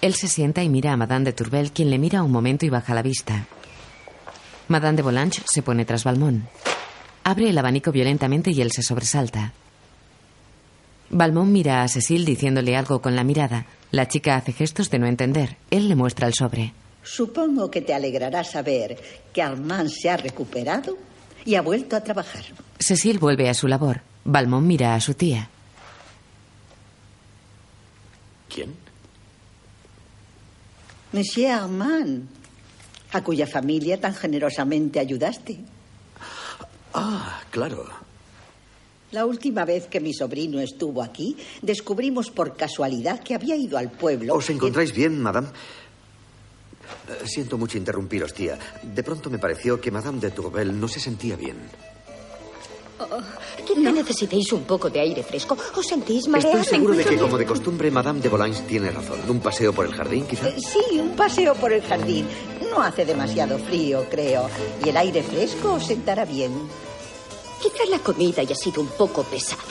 Él se sienta y mira a Madame de Tourbel, quien le mira un momento y baja la vista. Madame de Volange se pone tras Balmón. Abre el abanico violentamente y él se sobresalta. Balmón mira a Cecil diciéndole algo con la mirada. La chica hace gestos de no entender. Él le muestra el sobre. Supongo que te alegrará saber que Armand se ha recuperado y ha vuelto a trabajar. Cecil vuelve a su labor. Balmón mira a su tía. ¿Quién? Monsieur Armand, a cuya familia tan generosamente ayudaste. Ah, claro. La última vez que mi sobrino estuvo aquí, descubrimos por casualidad que había ido al pueblo. ¿Os encontráis bien, madame? Eh, Siento mucho interrumpiros, tía. De pronto me pareció que Madame de Tourbel no se sentía bien. Oh, quizá necesitéis un poco de aire fresco. ¿Os sentís mareada? Estoy seguro de que, como de costumbre, Madame de Volanges tiene razón. ¿Un paseo por el jardín, quizá? Eh, Sí, un paseo por el jardín. No hace demasiado frío, creo. Y el aire fresco os sentará bien. Quizá la comida haya sido un poco pesada.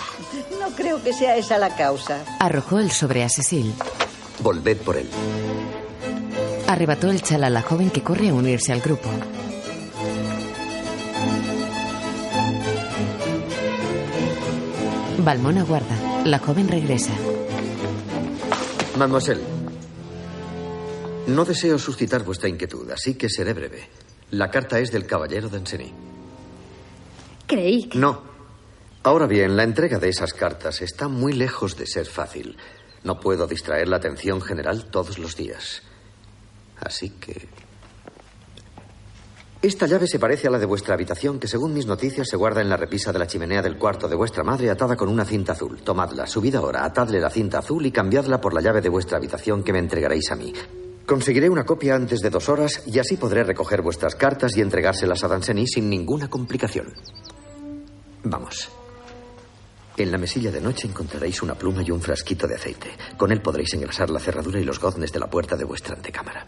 No creo que sea esa la causa. Arrojó el sobre a Cecil. Volved por él. Arrebató el chal a la joven que corre a unirse al grupo. Balmón aguarda. La joven regresa. Mademoiselle, no deseo suscitar vuestra inquietud, así que seré breve. La carta es del caballero Danceny. Creí que... No. Ahora bien, la entrega de esas cartas está muy lejos de ser fácil. No puedo distraer la atención general todos los días. Así que... Esta llave se parece a la de vuestra habitación, que según mis noticias se guarda en la repisa de la chimenea del cuarto de vuestra madre atada con una cinta azul. Tomadla, subid ahora, atadle la cinta azul y cambiadla por la llave de vuestra habitación que me entregaréis a mí. Conseguiré una copia antes de dos horas y así podré recoger vuestras cartas y entregárselas a Danceny sin ninguna complicación. Vamos. En la mesilla de noche encontraréis una pluma y un frasquito de aceite. Con él podréis engrasar la cerradura y los goznes de la puerta de vuestra antecámara.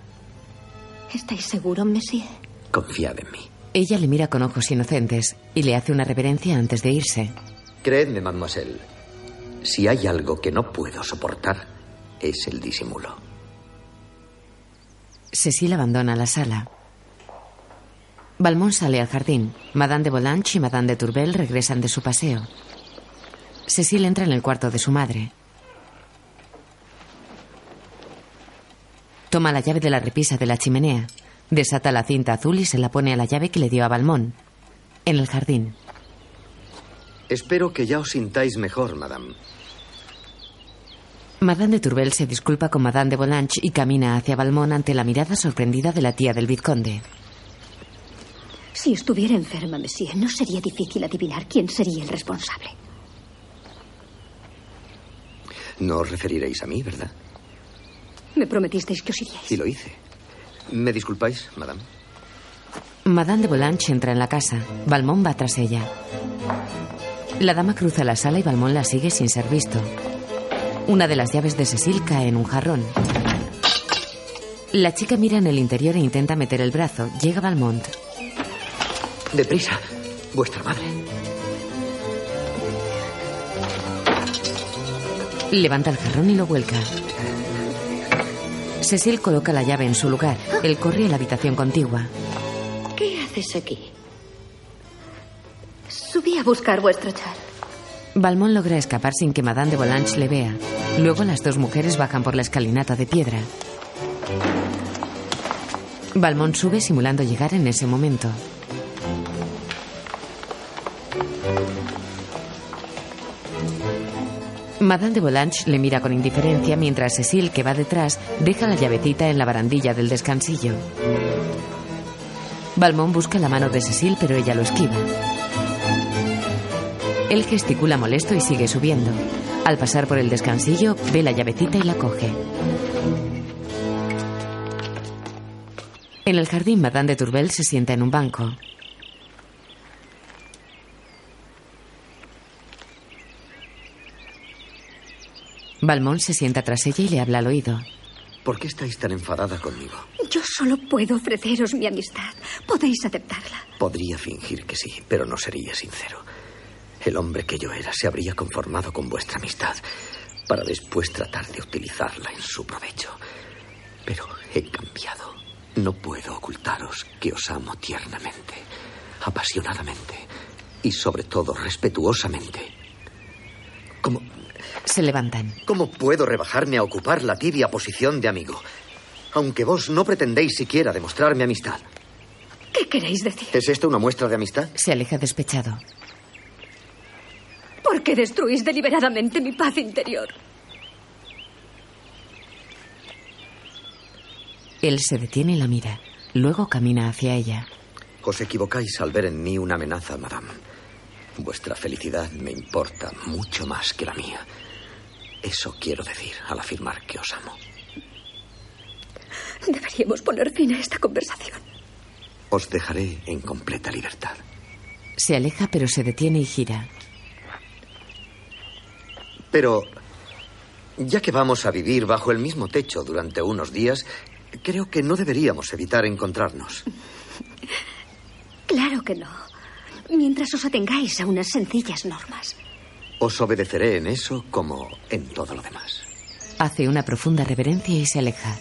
¿Estáis seguro, Monsieur? Confiad en mí. Ella le mira con ojos inocentes y le hace una reverencia antes de irse. Creedme, mademoiselle, si hay algo que no puedo soportar, es el disimulo. Cecil abandona la sala. Balmón sale al jardín. Madame de Volange y Madame de Tourbel regresan de su paseo. Cecil entra en el cuarto de su madre. Toma la llave de la repisa de la chimenea. Desata la cinta azul y se la pone a la llave que le dio a Balmón. En el jardín. Espero que ya os sintáis mejor, madame. Madame de Tourbel se disculpa con Madame de Volange y camina hacia Balmón ante la mirada sorprendida de la tía del vizconde. Si estuviera enferma, Monsieur, no sería difícil adivinar quién sería el responsable. No os referiréis a mí, ¿verdad? Me prometisteis que os iríais. Y lo hice. ¿Me disculpáis, madame? Madame de Volange entra en la casa. Balmón va tras ella. La dama cruza la sala y Balmón la sigue sin ser visto. Una de las llaves de Cecil cae en un jarrón. La chica mira en el interior e intenta meter el brazo. Llega Balmont. Deprisa. Vuestra madre. Levanta el jarrón y lo vuelca. Cecil coloca la llave en su lugar. Él corre a la habitación contigua. ¿Qué haces aquí? Subí a buscar vuestro chal. Balmón logra escapar sin que Madame de Volange le vea. Luego las dos mujeres bajan por la escalinata de piedra. Balmón sube simulando llegar en ese momento. Madame de Volange le mira con indiferencia mientras Cecil, que va detrás, deja la llavecita en la barandilla del descansillo. Balmón busca la mano de Cecil, pero ella lo esquiva. Él gesticula molesto y sigue subiendo. Al pasar por el descansillo, ve la llavecita y la coge. En el jardín, Madame de Tourbel se sienta en un banco. Balmón se sienta tras ella y le habla al oído. ¿Por qué estáis tan enfadada conmigo? Yo solo puedo ofreceros mi amistad. Podéis aceptarla. Podría fingir que sí, pero no sería sincero. El hombre que yo era se habría conformado con vuestra amistad para después tratar de utilizarla en su provecho. Pero he cambiado. No puedo ocultaros que os amo tiernamente, apasionadamente y sobre todo respetuosamente. ¿Cómo, Se levantan. ¿Cómo puedo rebajarme a ocupar la tibia posición de amigo? Aunque vos no pretendéis siquiera demostrarme amistad. ¿Qué queréis decir? ¿Es esto una muestra de amistad? Se aleja despechado. ¿Por qué destruís deliberadamente mi paz interior? Él se detiene y la mira. Luego camina hacia ella. Os equivocáis al ver en mí una amenaza, madame. Vuestra felicidad me importa mucho más que la mía. Eso quiero decir al afirmar que os amo. Deberíamos poner fin a esta conversación. Os dejaré en completa libertad. Se aleja pero se detiene y gira. Pero, ya que vamos a vivir bajo el mismo techo durante unos días, creo que no deberíamos evitar encontrarnos. Claro que no. Mientras os atengáis a unas sencillas normas. Os obedeceré en eso como en todo lo demás. Hace una profunda reverencia y se aleja.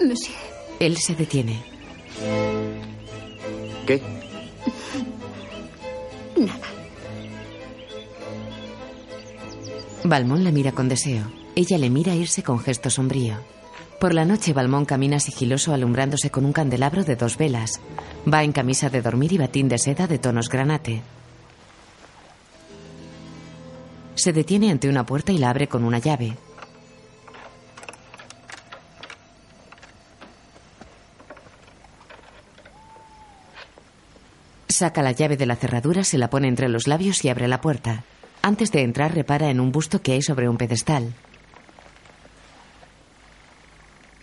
Monsieur, Él se detiene. ¿Qué? nada. Balmón la mira con deseo. Ella le mira irse con gesto sombrío. Por la noche, Balmón camina sigiloso alumbrándose con un candelabro de dos velas. Va en camisa de dormir y batín de seda de tonos granate. Se detiene ante una puerta y la abre con una llave. Saca la llave de la cerradura, se la pone entre los labios y abre la puerta. Antes de entrar, repara en un busto que hay sobre un pedestal.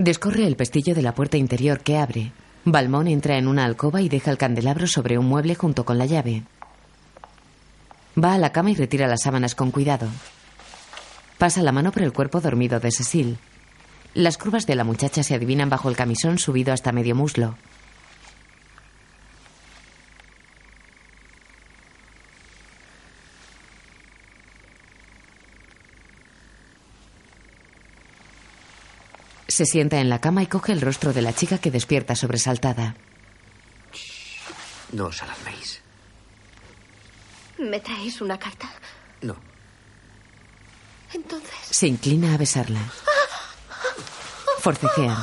Descorre el pestillo de la puerta interior que abre. Balmón entra en una alcoba y deja el candelabro sobre un mueble junto con la llave. Va a la cama y retira las sábanas con cuidado. Pasa la mano por el cuerpo dormido de Cecil. Las curvas de la muchacha se adivinan bajo el camisón subido hasta medio muslo. Se sienta en la cama y coge el rostro de la chica que despierta sobresaltada. No os alarméis. ¿Me traéis una carta? No. Entonces. Se inclina a besarla. Forcejean.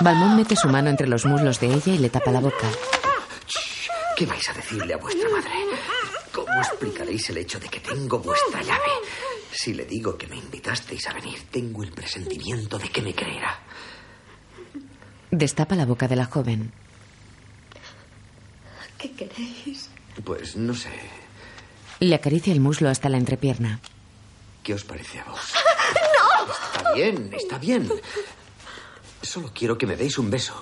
Balmón mete su mano entre los muslos de ella y le tapa la boca. ¿Qué vais a decirle a vuestra madre? ¿Cómo explicaréis el hecho de que tengo vuestra llave? Si le digo que me invitasteis a venir, tengo el presentimiento de que me creerá. Destapa la boca de la joven. ¿Qué queréis? Pues no sé. Le acaricia el muslo hasta la entrepierna. ¿Qué os parece a vos? ¡No! Está bien, está bien. Solo quiero que me deis un beso.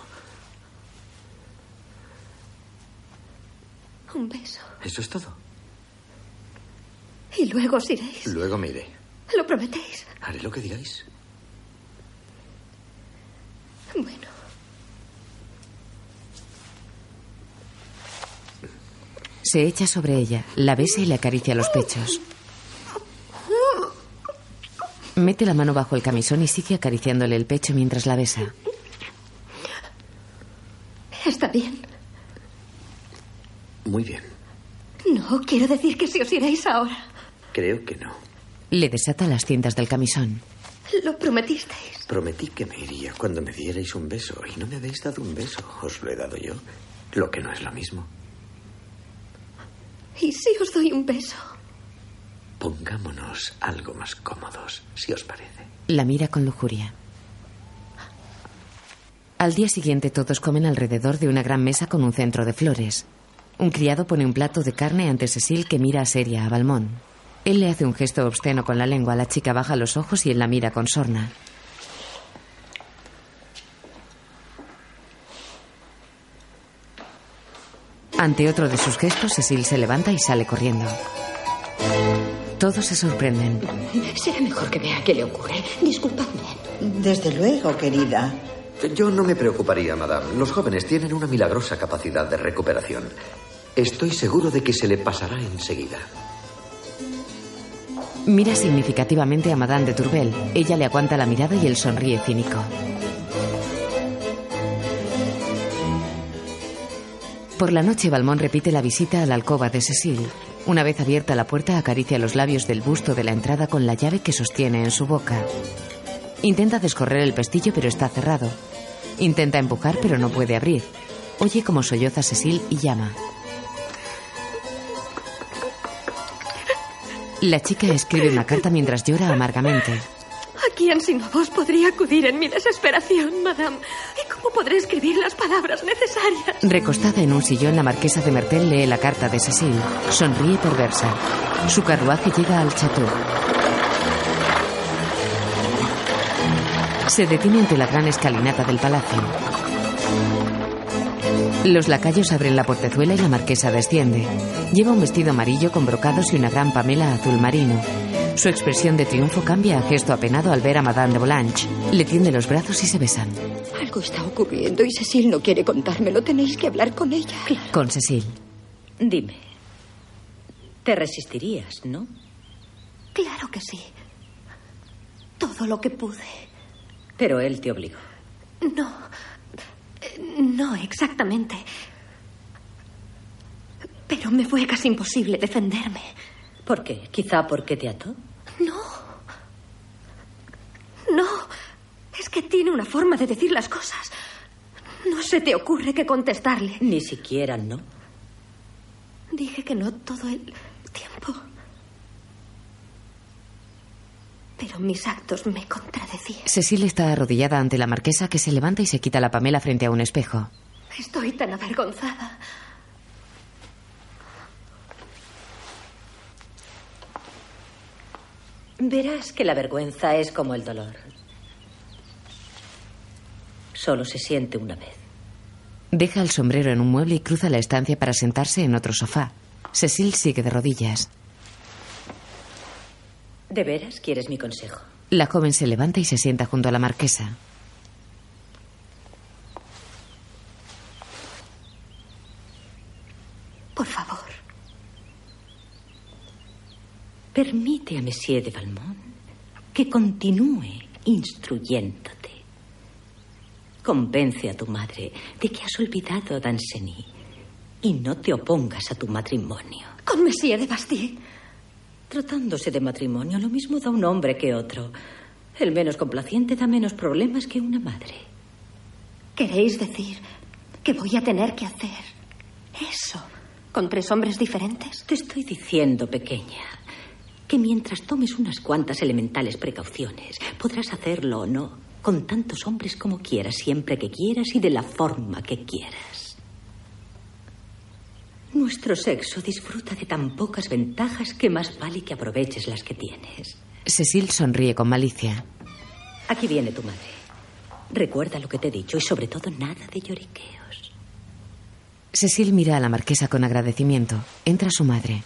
Un beso. Eso es todo. Y luego os iréis. Luego me iré. ¿Lo prometéis? Haré lo que digáis. Bueno. Se echa sobre ella, la besa y le acaricia los pechos. Mete la mano bajo el camisón y sigue acariciándole el pecho mientras la besa. Está bien. Muy bien. No, quiero decir que si os iréis ahora. Creo que no. Le desata las cintas del camisón. Lo prometisteis. Prometí que me iría cuando me dierais un beso y no me habéis dado un beso. Os lo he dado yo. Lo que no es lo mismo. ¿Y si os doy un beso? Pongámonos algo más cómodos, si os parece. La mira con lujuria. Al día siguiente todos comen alrededor de una gran mesa con un centro de flores. Un criado pone un plato de carne ante Cecil que mira seria a Balmón. Él le hace un gesto obsceno con la lengua. La chica baja los ojos y él la mira con sorna. Ante otro de sus gestos, Cecil se levanta y sale corriendo. Todos se sorprenden. Será mejor que vea qué le ocurre. Disculpadme. Desde luego, querida. Yo no me preocuparía, madame. Los jóvenes tienen una milagrosa capacidad de recuperación. Estoy seguro de que se le pasará enseguida. Mira significativamente a Madame de Tourbel. Ella le aguanta la mirada y él sonríe cínico. Por la noche, Balmón repite la visita a la alcoba de Cecil. Una vez abierta la puerta, acaricia los labios del busto de la entrada con la llave que sostiene en su boca. Intenta descorrer el pestillo, pero está cerrado. Intenta empujar, pero no puede abrir. Oye como solloza Cecil y llama. La chica escribe una carta mientras llora amargamente. ¿A quién sino vos podría acudir en mi desesperación, madame? ¿Y cómo podré escribir las palabras necesarias? Recostada en un sillón, la marquesa de Mertel lee la carta de Cecil. Sonríe perversa. Su carruaje llega al chateau. Se detiene ante la gran escalinata del palacio. Los lacayos abren la portezuela y la marquesa desciende. Lleva un vestido amarillo con brocados y una gran pamela azul marino. Su expresión de triunfo cambia a gesto apenado al ver a Madame de Volange. Le tiende los brazos y se besan. Algo está ocurriendo y Cecil no quiere contármelo. Tenéis que hablar con ella. Con Cecil. Dime, te resistirías, ¿no? Claro que sí. Todo lo que pude. Pero él te obligó. No. No exactamente. Pero me fue casi imposible defenderme. ¿Por qué? ¿Quizá porque te ató? No. No. Es que tiene una forma de decir las cosas. No se te ocurre que contestarle. Ni siquiera no. Dije que no todo el tiempo. Pero mis actos me contradecían. Cecil está arrodillada ante la marquesa que se levanta y se quita la pamela frente a un espejo. Estoy tan avergonzada. Verás que la vergüenza es como el dolor. Solo se siente una vez. Deja el sombrero en un mueble y cruza la estancia para sentarse en otro sofá. Cecil sigue de rodillas. ¿De veras quieres mi consejo? La joven se levanta y se sienta junto a la marquesa. Por favor. Permite a Monsieur de Valmont que continúe instruyéndote. Convence a tu madre de que has olvidado a Danceny y no te opongas a tu matrimonio. Con Monsieur de Bastille. Tratándose de matrimonio, lo mismo da un hombre que otro. El menos complaciente da menos problemas que una madre. ¿Queréis decir que voy a tener que hacer eso con tres hombres diferentes? Te estoy diciendo, pequeña, que mientras tomes unas cuantas elementales precauciones, podrás hacerlo o no con tantos hombres como quieras, siempre que quieras y de la forma que quieras. Nuestro sexo disfruta de tan pocas ventajas que más vale que aproveches las que tienes. Cecil sonríe con malicia. Aquí viene tu madre. Recuerda lo que te he dicho y sobre todo nada de lloriqueos. Cecil mira a la marquesa con agradecimiento. Entra su madre.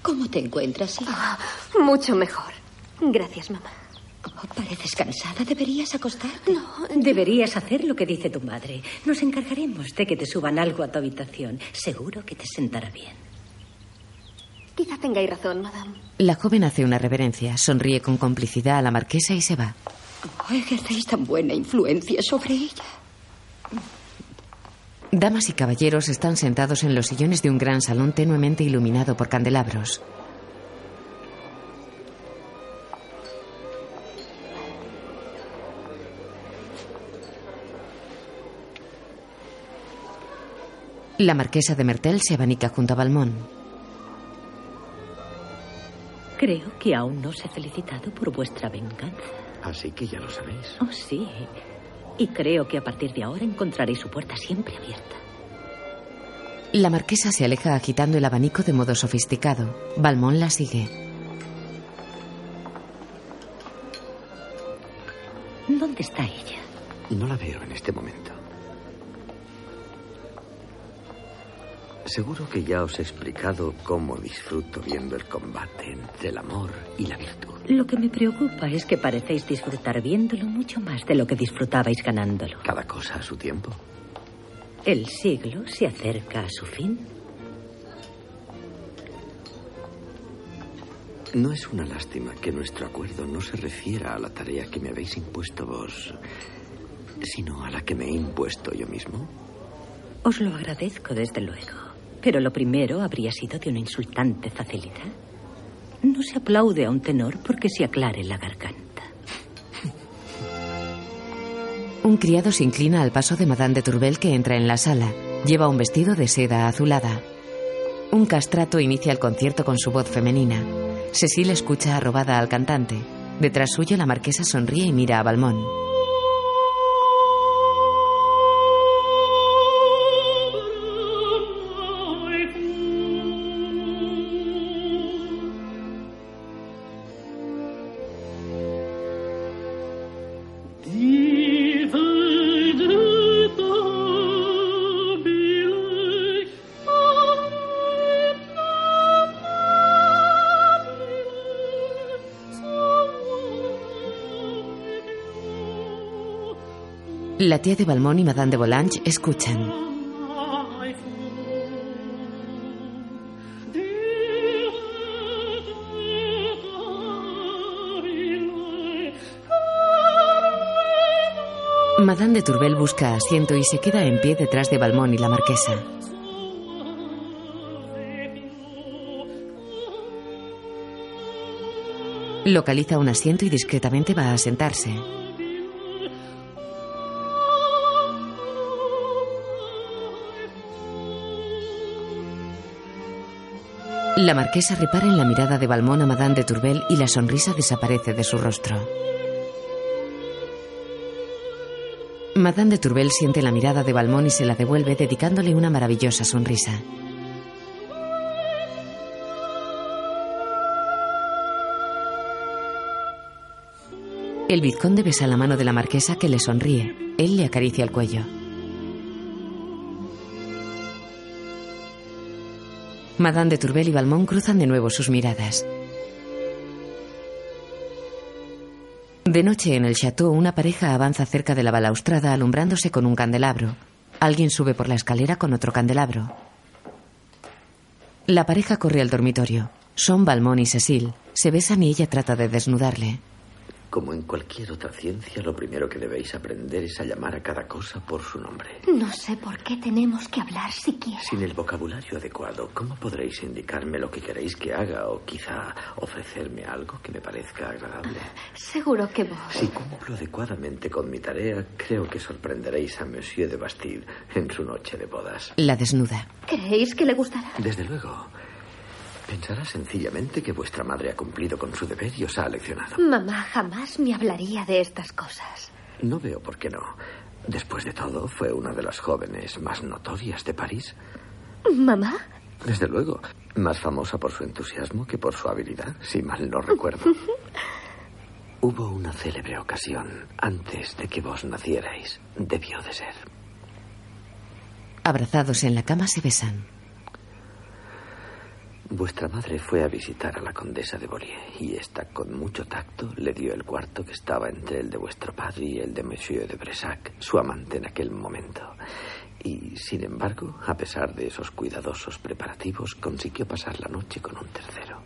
¿Cómo te encuentras? Ah, mucho mejor. Gracias, mamá. Oh, pareces cansada. ¿Deberías acostarte? No, deberías hacer lo que dice tu madre. Nos encargaremos de que te suban algo a tu habitación. Seguro que te sentará bien. Quizá tengáis razón, madame. La joven hace una reverencia, sonríe con complicidad a la marquesa y se va. Oh, ejercéis tan buena influencia sobre ella. Damas y caballeros están sentados en los sillones de un gran salón tenuemente iluminado por candelabros. La marquesa de Mertel se abanica junto a Balmón. Creo que aún no os he felicitado por vuestra venganza. Así que ya lo sabéis. Oh, sí. Y creo que a partir de ahora encontraréis su puerta siempre abierta. La marquesa se aleja agitando el abanico de modo sofisticado. Balmón la sigue. ¿Dónde está ella? No la veo en este momento. Seguro que ya os he explicado cómo disfruto viendo el combate entre el amor y la virtud. Lo que me preocupa es que parecéis disfrutar viéndolo mucho más de lo que disfrutabais ganándolo. Cada cosa a su tiempo. El siglo se acerca a su fin. No es una lástima que nuestro acuerdo no se refiera a la tarea que me habéis impuesto vos, sino a la que me he impuesto yo mismo. Os lo agradezco desde luego. Pero lo primero habría sido de una insultante facilidad. No se aplaude a un tenor porque se aclare la garganta. Un criado se inclina al paso de Madame de Tourbel que entra en la sala. Lleva un vestido de seda azulada. Un castrato inicia el concierto con su voz femenina. Cecil escucha arrobada al cantante. Detrás suyo la marquesa sonríe y mira a Balmón. La tía de Balmón y Madame de Volange escuchan. Madame de Tourbel busca asiento y se queda en pie detrás de Balmón y la marquesa. Localiza un asiento y discretamente va a sentarse. La marquesa repara en la mirada de Balmón a Madame de Tourbel y la sonrisa desaparece de su rostro. Madame de Tourbel siente la mirada de Balmón y se la devuelve dedicándole una maravillosa sonrisa. El vizconde besa la mano de la marquesa que le sonríe. Él le acaricia el cuello. Madame de Tourbel y Balmón cruzan de nuevo sus miradas. De noche en el chateau, una pareja avanza cerca de la balaustrada alumbrándose con un candelabro. Alguien sube por la escalera con otro candelabro. La pareja corre al dormitorio. Son Balmón y Cecil. Se besan y ella trata de desnudarle. Como en cualquier otra ciencia, lo primero que debéis aprender es a llamar a cada cosa por su nombre. No sé por qué tenemos que hablar siquiera. Sin el vocabulario adecuado, ¿cómo podréis indicarme lo que queréis que haga o quizá ofrecerme algo que me parezca agradable? Seguro que vos. Si cumplo adecuadamente con mi tarea, creo que sorprenderéis a Monsieur de Bastille en su noche de bodas. La desnuda. ¿Creéis que le gustará? Desde luego. Pensará sencillamente que vuestra madre ha cumplido con su deber y os ha leccionado. Mamá jamás me hablaría de estas cosas. No veo por qué no. Después de todo, fue una de las jóvenes más notorias de París. ¿Mamá? Desde luego. Más famosa por su entusiasmo que por su habilidad, si mal no recuerdo. Hubo una célebre ocasión antes de que vos nacierais. Debió de ser. Abrazados en la cama se besan. Vuestra madre fue a visitar a la condesa de Bollier y esta, con mucho tacto, le dio el cuarto que estaba entre el de vuestro padre y el de Monsieur de Bressac, su amante en aquel momento. Y, sin embargo, a pesar de esos cuidadosos preparativos, consiguió pasar la noche con un tercero.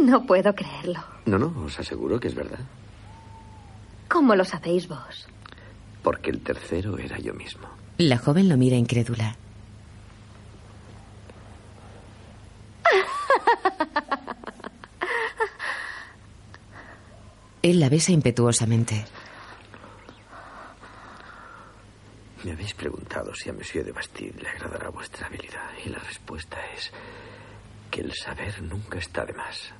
No puedo creerlo. No, no, os aseguro que es verdad. ¿Cómo lo sabéis vos? Porque el tercero era yo mismo. La joven lo mira incrédula. Él la besa impetuosamente. Me habéis preguntado si a Monsieur de Bastille le agradará vuestra habilidad y la respuesta es que el saber nunca está de más.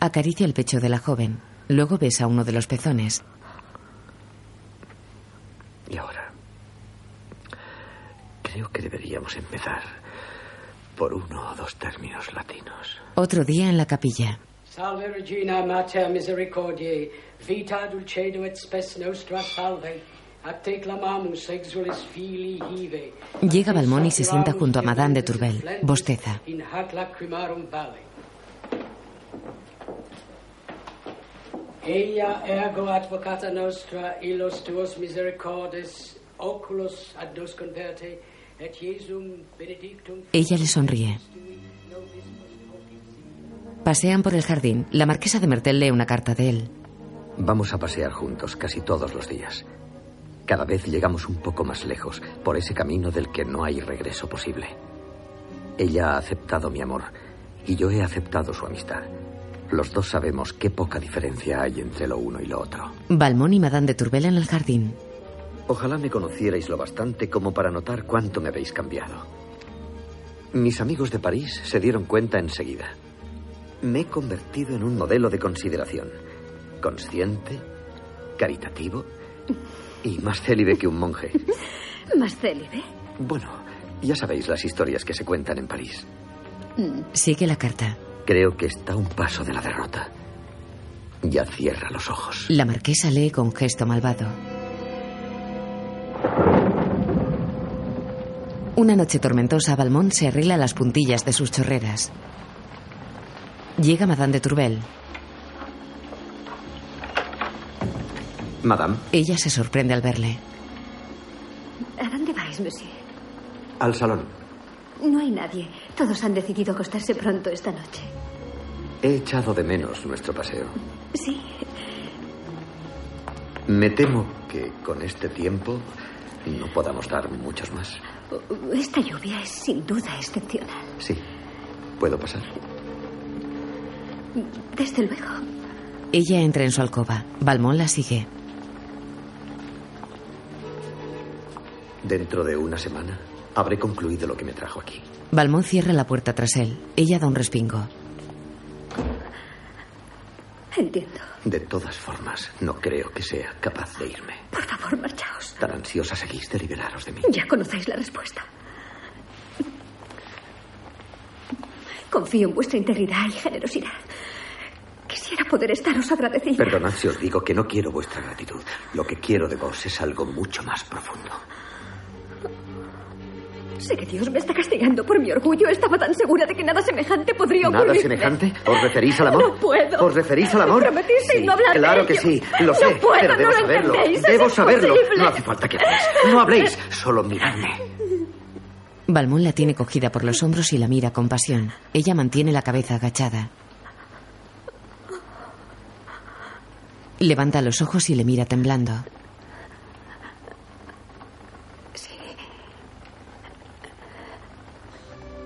Acaricia el pecho de la joven. Luego besa uno de los pezones. Y ahora, creo que deberíamos empezar por uno o dos términos latinos. Otro día en la capilla. Salve Regina Mater Misericordiae, vita dulcedo et spes nostra salve. Llega Balmón y se sienta junto a Madame de Turbel. Bosteza. Ella ergo advocata nostra illos tuos misericordes oculos ad nos converte Ella le sonríe. Pasean por el jardín. La marquesa de Mertel lee una carta de él. Vamos a pasear juntos casi todos los días. Cada vez llegamos un poco más lejos, por ese camino del que no hay regreso posible. Ella ha aceptado mi amor y yo he aceptado su amistad. Los dos sabemos qué poca diferencia hay entre lo uno y lo otro. Balmón y Madame de Turbel en el jardín. Ojalá me conocierais lo bastante como para notar cuánto me habéis cambiado. Mis amigos de París se dieron cuenta enseguida. Me he convertido en un modelo de consideración. Consciente, caritativo y más célibe que un monje. ¿Más célibe? Bueno, ya sabéis las historias que se cuentan en París. Sigue la carta. Creo que está a un paso de la derrota. Ya cierra los ojos. La marquesa lee con gesto malvado. Una noche tormentosa, Balmont se arregla las puntillas de sus chorreras. Llega Madame de Turbel. Madame, Ella se sorprende al verle. ¿A dónde vais, monsieur? al salón. No hay nadie. Todos han decidido acostarse pronto esta noche. He echado de menos nuestro paseo. Sí. Me temo que con este tiempo no podamos dar muchos más. Esta lluvia es sin duda excepcional. Sí. ¿Puedo pasar? Desde luego. Ella entra en su alcoba. Balmón la sigue. Dentro de una semana habré concluido lo que me trajo aquí. Balmón cierra la puerta tras él. Ella da un respingo. Entiendo. De todas formas, no creo que sea capaz de irme. Por favor, marchaos. Tan ansiosa seguís de liberaros de mí. Ya conocéis la respuesta. Confío en vuestra integridad y generosidad. Quisiera poder estaros agradecida. Perdonad si os digo que no quiero vuestra gratitud. Lo que quiero de vos es algo mucho más profundo. Sé que Dios me está castigando por mi orgullo. Estaba tan segura de que nada semejante podría ocurrir. ¿Nada semejante? ¿Os referís al amor? No puedo. ¿Os referís al amor? Me prometisteis no hablar Claro de que ello. sí, lo No sé. puedo, pero debo no lo saberlo. Debo saberlo. imposible. No hace falta que habléis. No habléis, solo miradme. Balmón la tiene cogida por los hombros y la mira con pasión. Ella mantiene la cabeza agachada. Levanta los ojos y le mira temblando.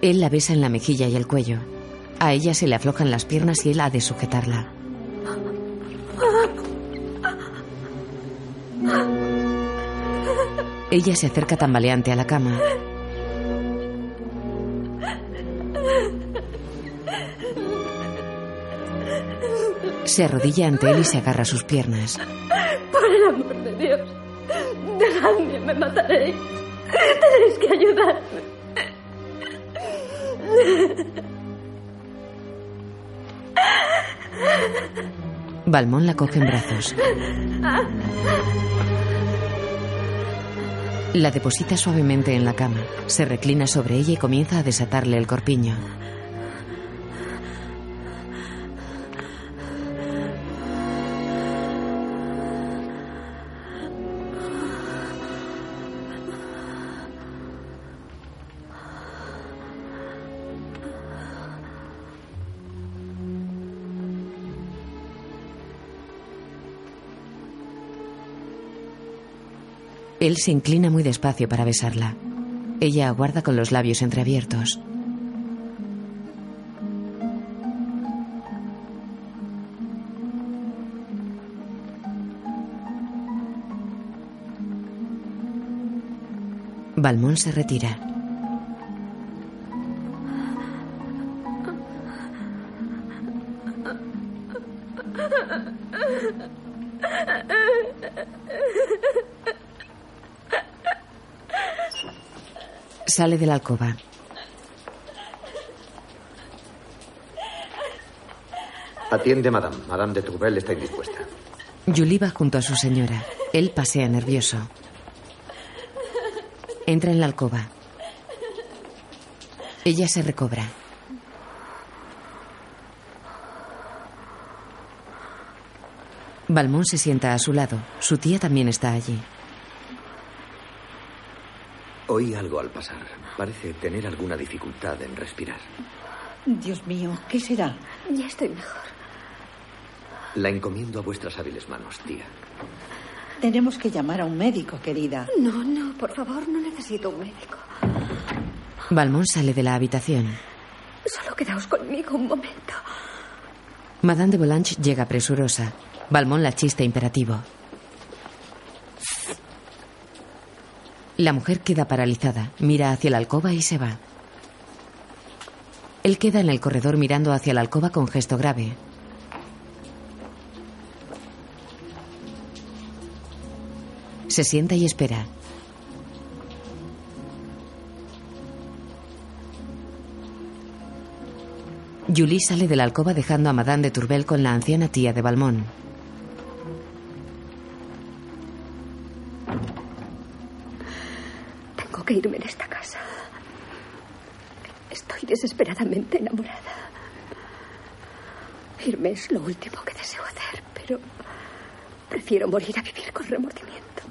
Él la besa en la mejilla y el cuello. A ella se le aflojan las piernas y él ha de sujetarla. Ella se acerca tambaleante a la cama. Se arrodilla ante él y se agarra sus piernas. Por el amor de Dios. Dejadme, me mataréis. Tenéis que ayudarme. Balmón la coge en brazos. La deposita suavemente en la cama. Se reclina sobre ella y comienza a desatarle el corpiño. Él se inclina muy despacio para besarla. Ella aguarda con los labios entreabiertos. Balmón se retira. Sale de la alcoba. Atiende, madame. Madame de Tourvel está indispuesta. Julie va junto a su señora. Él pasea nervioso. Entra en la alcoba. Ella se recobra. Balmón se sienta a su lado. Su tía también está allí. Oí algo al pasar. Parece tener alguna dificultad en respirar. Dios mío, ¿qué será? Ya estoy mejor. La encomiendo a vuestras hábiles manos, tía. Tenemos que llamar a un médico, querida. No, no, por favor, no necesito un médico. Balmón sale de la habitación. Solo quedaos conmigo un momento. Madame de Volange llega presurosa. Balmón la chiste imperativo. La mujer queda paralizada, mira hacia la alcoba y se va. Él queda en el corredor mirando hacia la alcoba con gesto grave. Se sienta y espera. Julie sale de la alcoba dejando a Madame de Tourbel con la anciana tía de Balmón. Que irme de esta casa. Estoy desesperadamente enamorada. Irme es lo último que deseo hacer, pero prefiero morir a vivir con remordimiento.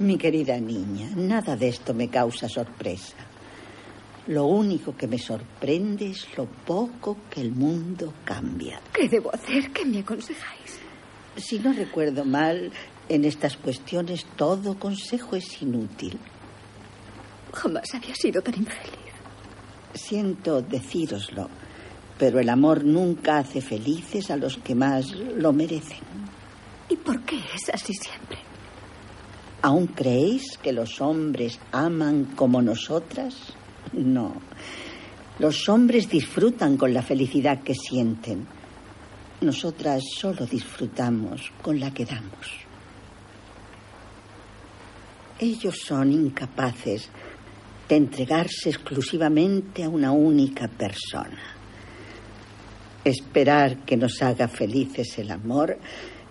Mi querida niña, nada de esto me causa sorpresa. Lo único que me sorprende es lo poco que el mundo cambia. ¿Qué debo hacer? ¿Qué me aconsejáis? Si no recuerdo mal, en estas cuestiones todo consejo es inútil. Jamás había sido tan infeliz. Siento decíroslo, pero el amor nunca hace felices a los que más lo merecen. ¿Y por qué es así siempre? ¿Aún creéis que los hombres aman como nosotras? No. Los hombres disfrutan con la felicidad que sienten. Nosotras solo disfrutamos con la que damos. Ellos son incapaces de entregarse exclusivamente a una única persona. Esperar que nos haga felices el amor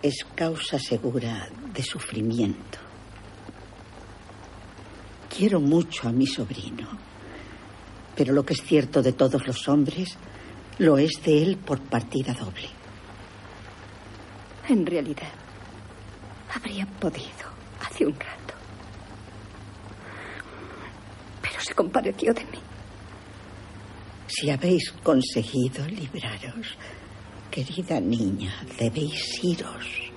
es causa segura de sufrimiento. Quiero mucho a mi sobrino, pero lo que es cierto de todos los hombres lo es de él por partida doble. En realidad, habría podido hace un rato. Se compadeció de mí. Si habéis conseguido libraros, querida niña, debéis iros.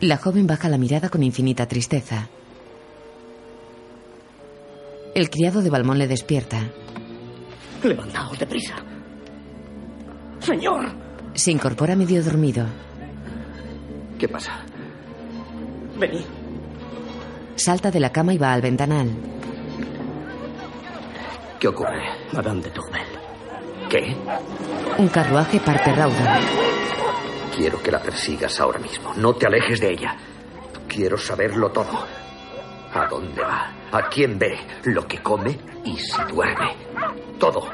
La joven baja la mirada con infinita tristeza. El criado de Balmón le despierta. Levantaos deprisa. Señor. Se incorpora medio dormido. ¿Qué pasa? Venid. Salta de la cama y va al ventanal. ¿Qué ocurre? Madame de Tourbel. ¿Qué? Un carruaje parte rauda. Quiero que la persigas ahora mismo. No te alejes de ella. Quiero saberlo todo. ¿A dónde va? ¿A quién ve? ¿Lo que come? ¿Y si duerme? Todo.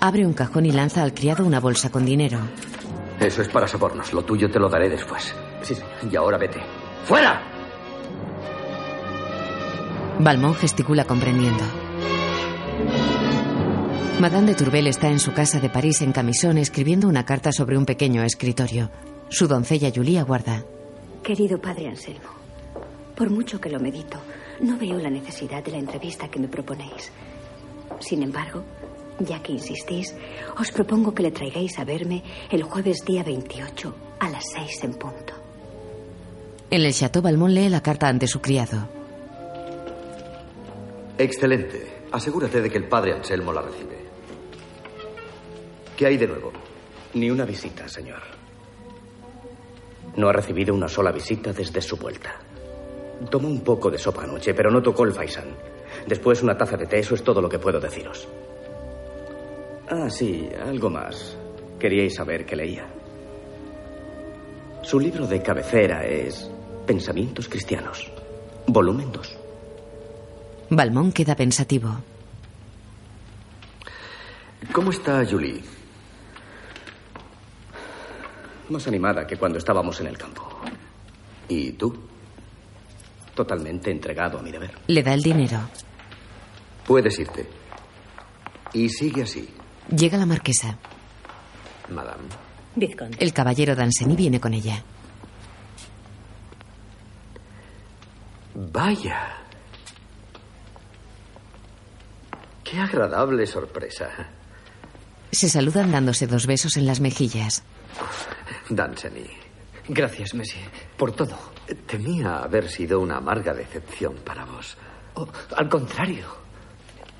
Abre un cajón y lanza al criado una bolsa con dinero. Eso es para sobornos. Lo tuyo te lo daré después. Sí, señor. Y ahora vete. ¡Fuera! Balmón gesticula comprendiendo. Madame de Tourbel está en su casa de París en camisón escribiendo una carta sobre un pequeño escritorio. Su doncella Julie aguarda. Querido padre Anselmo, por mucho que lo medito, no veo la necesidad de la entrevista que me proponéis. Sin embargo, ya que insistís, os propongo que le traigáis a verme el jueves día 28 a las 6 en punto. En el Chateau Balmón lee la carta ante su criado. Excelente. Asegúrate de que el padre Anselmo la recibe. ¿Qué hay de nuevo? Ni una visita, señor. No ha recibido una sola visita desde su vuelta. Tomó un poco de sopa anoche, pero no tocó el faisán. Después una taza de té, eso es todo lo que puedo deciros. Ah, sí, algo más. Queríais saber qué leía. Su libro de cabecera es Pensamientos Cristianos, volumen 2. Balmón queda pensativo. ¿Cómo está Julie? Más animada que cuando estábamos en el campo. ¿Y tú? totalmente entregado a mi deber. Le da el dinero. Puedes irte. Y sigue así, Llega la marquesa. madame. Vizconde. El caballero Danceny viene con ella. Vaya. Qué agradable sorpresa. Se saludan dándose dos besos en las mejillas. Danceny. Gracias, Monsieur, por todo. Temía haber sido una amarga decepción para vos. Oh, al contrario.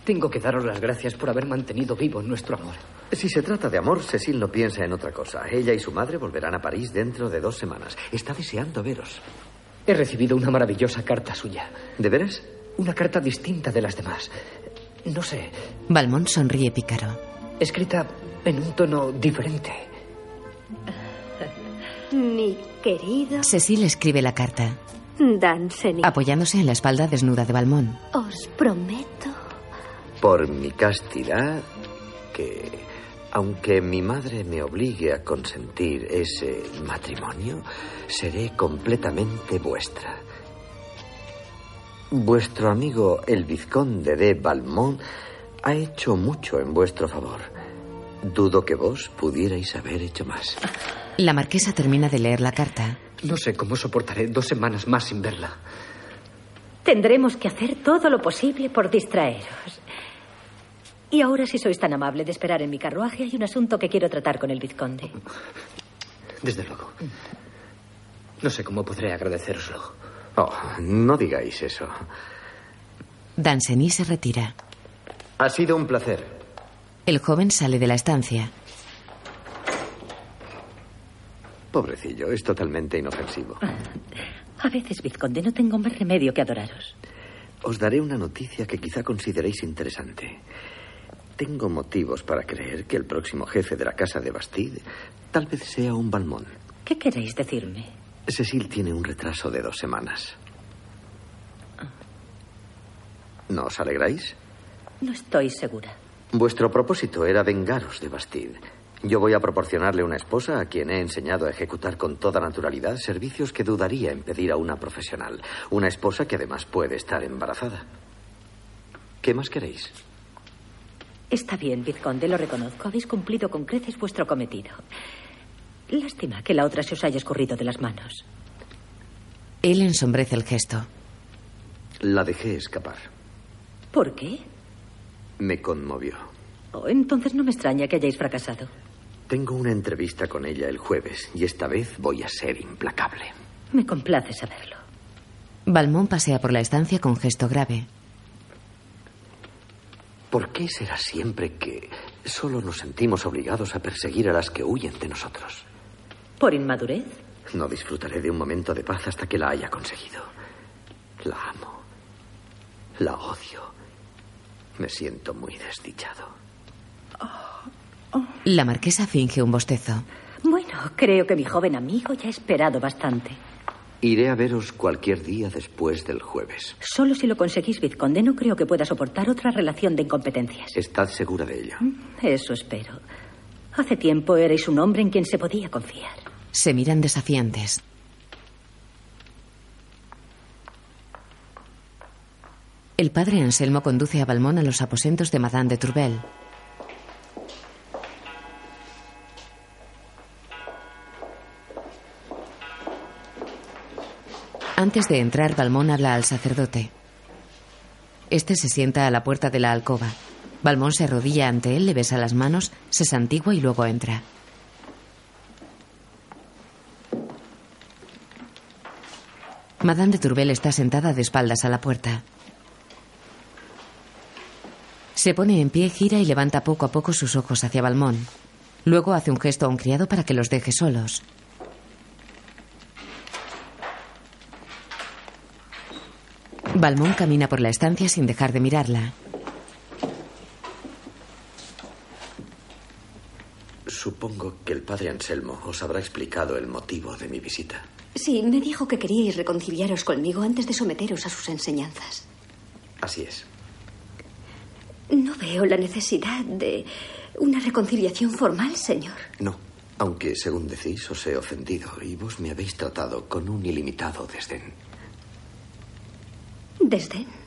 Tengo que daros las gracias por haber mantenido vivo nuestro amor. Si se trata de amor, Cecil no piensa en otra cosa. Ella y su madre volverán a París dentro de dos semanas. Está deseando veros. He recibido una maravillosa carta suya. ¿De veras? Una carta distinta de las demás. No sé, Balmont sonríe pícaro. escrita en un tono diferente. Mi querido Cecil escribe la carta, Danceny, apoyándose en la espalda desnuda de Balmont. os prometo Por mi castidad, que aunque mi madre me obligue a consentir ese matrimonio, seré completamente vuestra. Vuestro amigo el vizconde de Valmont ha hecho mucho en vuestro favor. Dudo que vos pudierais haber hecho más. La marquesa termina de leer la carta. No sé cómo soportaré dos semanas más sin verla. Tendremos que hacer todo lo posible por distraeros. Y ahora, si sois tan amable de esperar en mi carruaje, hay un asunto que quiero tratar con el vizconde. Desde luego. No sé cómo podré agradeceroslo. Oh, no digáis eso. Danceny se retira. Ha sido un placer. El joven sale de la estancia. Pobrecillo, es totalmente inofensivo. A veces, vizconde, no tengo más remedio que adoraros. Os daré una noticia que quizá consideréis interesante. Tengo motivos para creer que el próximo jefe de la casa de Bastide tal vez sea un Balmón. ¿Qué queréis decirme? Cecil tiene un retraso de dos semanas. ¿No os alegráis? No estoy segura. Vuestro propósito era vengaros de Bastide. Yo voy a proporcionarle una esposa a quien he enseñado a ejecutar con toda naturalidad servicios que dudaría en pedir a una profesional. Una esposa que además puede estar embarazada. ¿Qué más queréis? Está bien, vizconde, lo reconozco. Habéis cumplido con creces vuestro cometido. Lástima que la otra se os haya escurrido de las manos. Él ensombrece el gesto. La dejé escapar. ¿Por qué? Me conmovió. Oh, entonces no me extraña que hayáis fracasado. Tengo una entrevista con ella el jueves y esta vez voy a ser implacable. Me complace saberlo. Balmont pasea por la estancia con gesto grave. ¿Por qué será siempre que solo nos sentimos obligados a perseguir a las que huyen de nosotros? ¿Por inmadurez? No disfrutaré de un momento de paz hasta que la haya conseguido. La amo. La odio. Me siento muy desdichado. La marquesa finge un bostezo. Bueno, creo que mi joven amigo ya ha esperado bastante. Iré a veros cualquier día después del jueves. Solo si lo conseguís, vizconde, no creo que pueda soportar otra relación de incompetencias. ¿Estad segura de ello? Eso espero. Hace tiempo erais un hombre en quien se podía confiar. Se miran desafiantes. El padre Anselmo conduce a Balmón a los aposentos de Madame de Tourbel. Antes de entrar, Balmón habla al sacerdote. Este se sienta a la puerta de la alcoba. Balmón se arrodilla ante él, le besa las manos, se santigua y luego entra. Madame de Tourbel está sentada de espaldas a la puerta. Se pone en pie, gira y levanta poco a poco sus ojos hacia Balmón. Luego hace un gesto a un criado para que los deje solos. Balmón camina por la estancia sin dejar de mirarla. Supongo que el padre Anselmo os habrá explicado el motivo de mi visita. Sí, me dijo que queríais reconciliaros conmigo antes de someteros a sus enseñanzas. Así es. No veo la necesidad de una reconciliación formal, señor. No, aunque según decís os he ofendido y vos me habéis tratado con un ilimitado desdén. Desdén.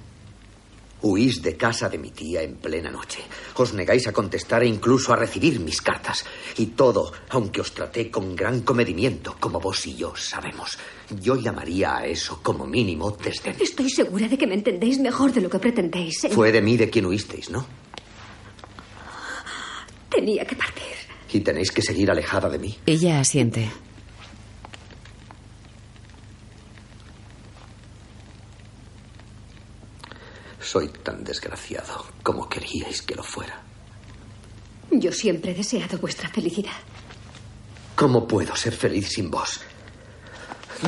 Huís de casa de mi tía en plena noche. Os negáis a contestar e incluso a recibir mis cartas. Y todo, aunque os traté con gran comedimiento, como vos y yo sabemos. Yo llamaría a eso, como mínimo, desdén. Estoy segura de que me entendéis mejor de lo que pretendéis. señor. Fue de mí de quien huisteis, ¿no? Tenía que partir. Y tenéis que seguir alejada de mí. Ella asiente. Soy tan desgraciado como queríais que lo fuera. Yo siempre he deseado vuestra felicidad. ¿Cómo puedo ser feliz sin vos?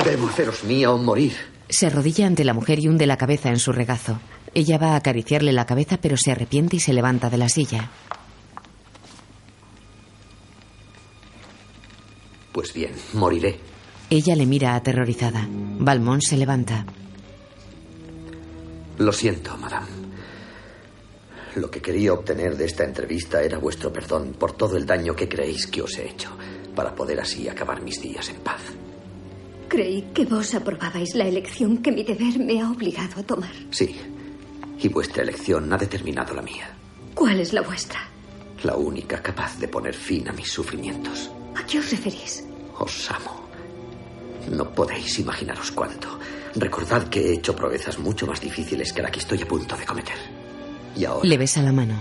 Debo haceros mía o morir. Se arrodilla ante la mujer y hunde la cabeza en su regazo. Ella va a acariciarle la cabeza, pero se arrepiente y se levanta de la silla. Pues bien, moriré. Ella le mira aterrorizada. Valmont se levanta. Lo siento, madame. Lo que quería obtener de esta entrevista era vuestro perdón por todo el daño que creéis que os he hecho, para poder así acabar mis días en paz. Creí que vos aprobabais la elección que mi deber me ha obligado a tomar. Sí, y vuestra elección ha determinado la mía, ¿Cuál es la vuestra? la única capaz de poner fin a mis sufrimientos. ¿A qué os referís? Os amo. No podéis imaginaros cuánto. Recordad que he hecho proezas mucho más difíciles que la que estoy a punto de cometer. Y ahora, Le besa la mano.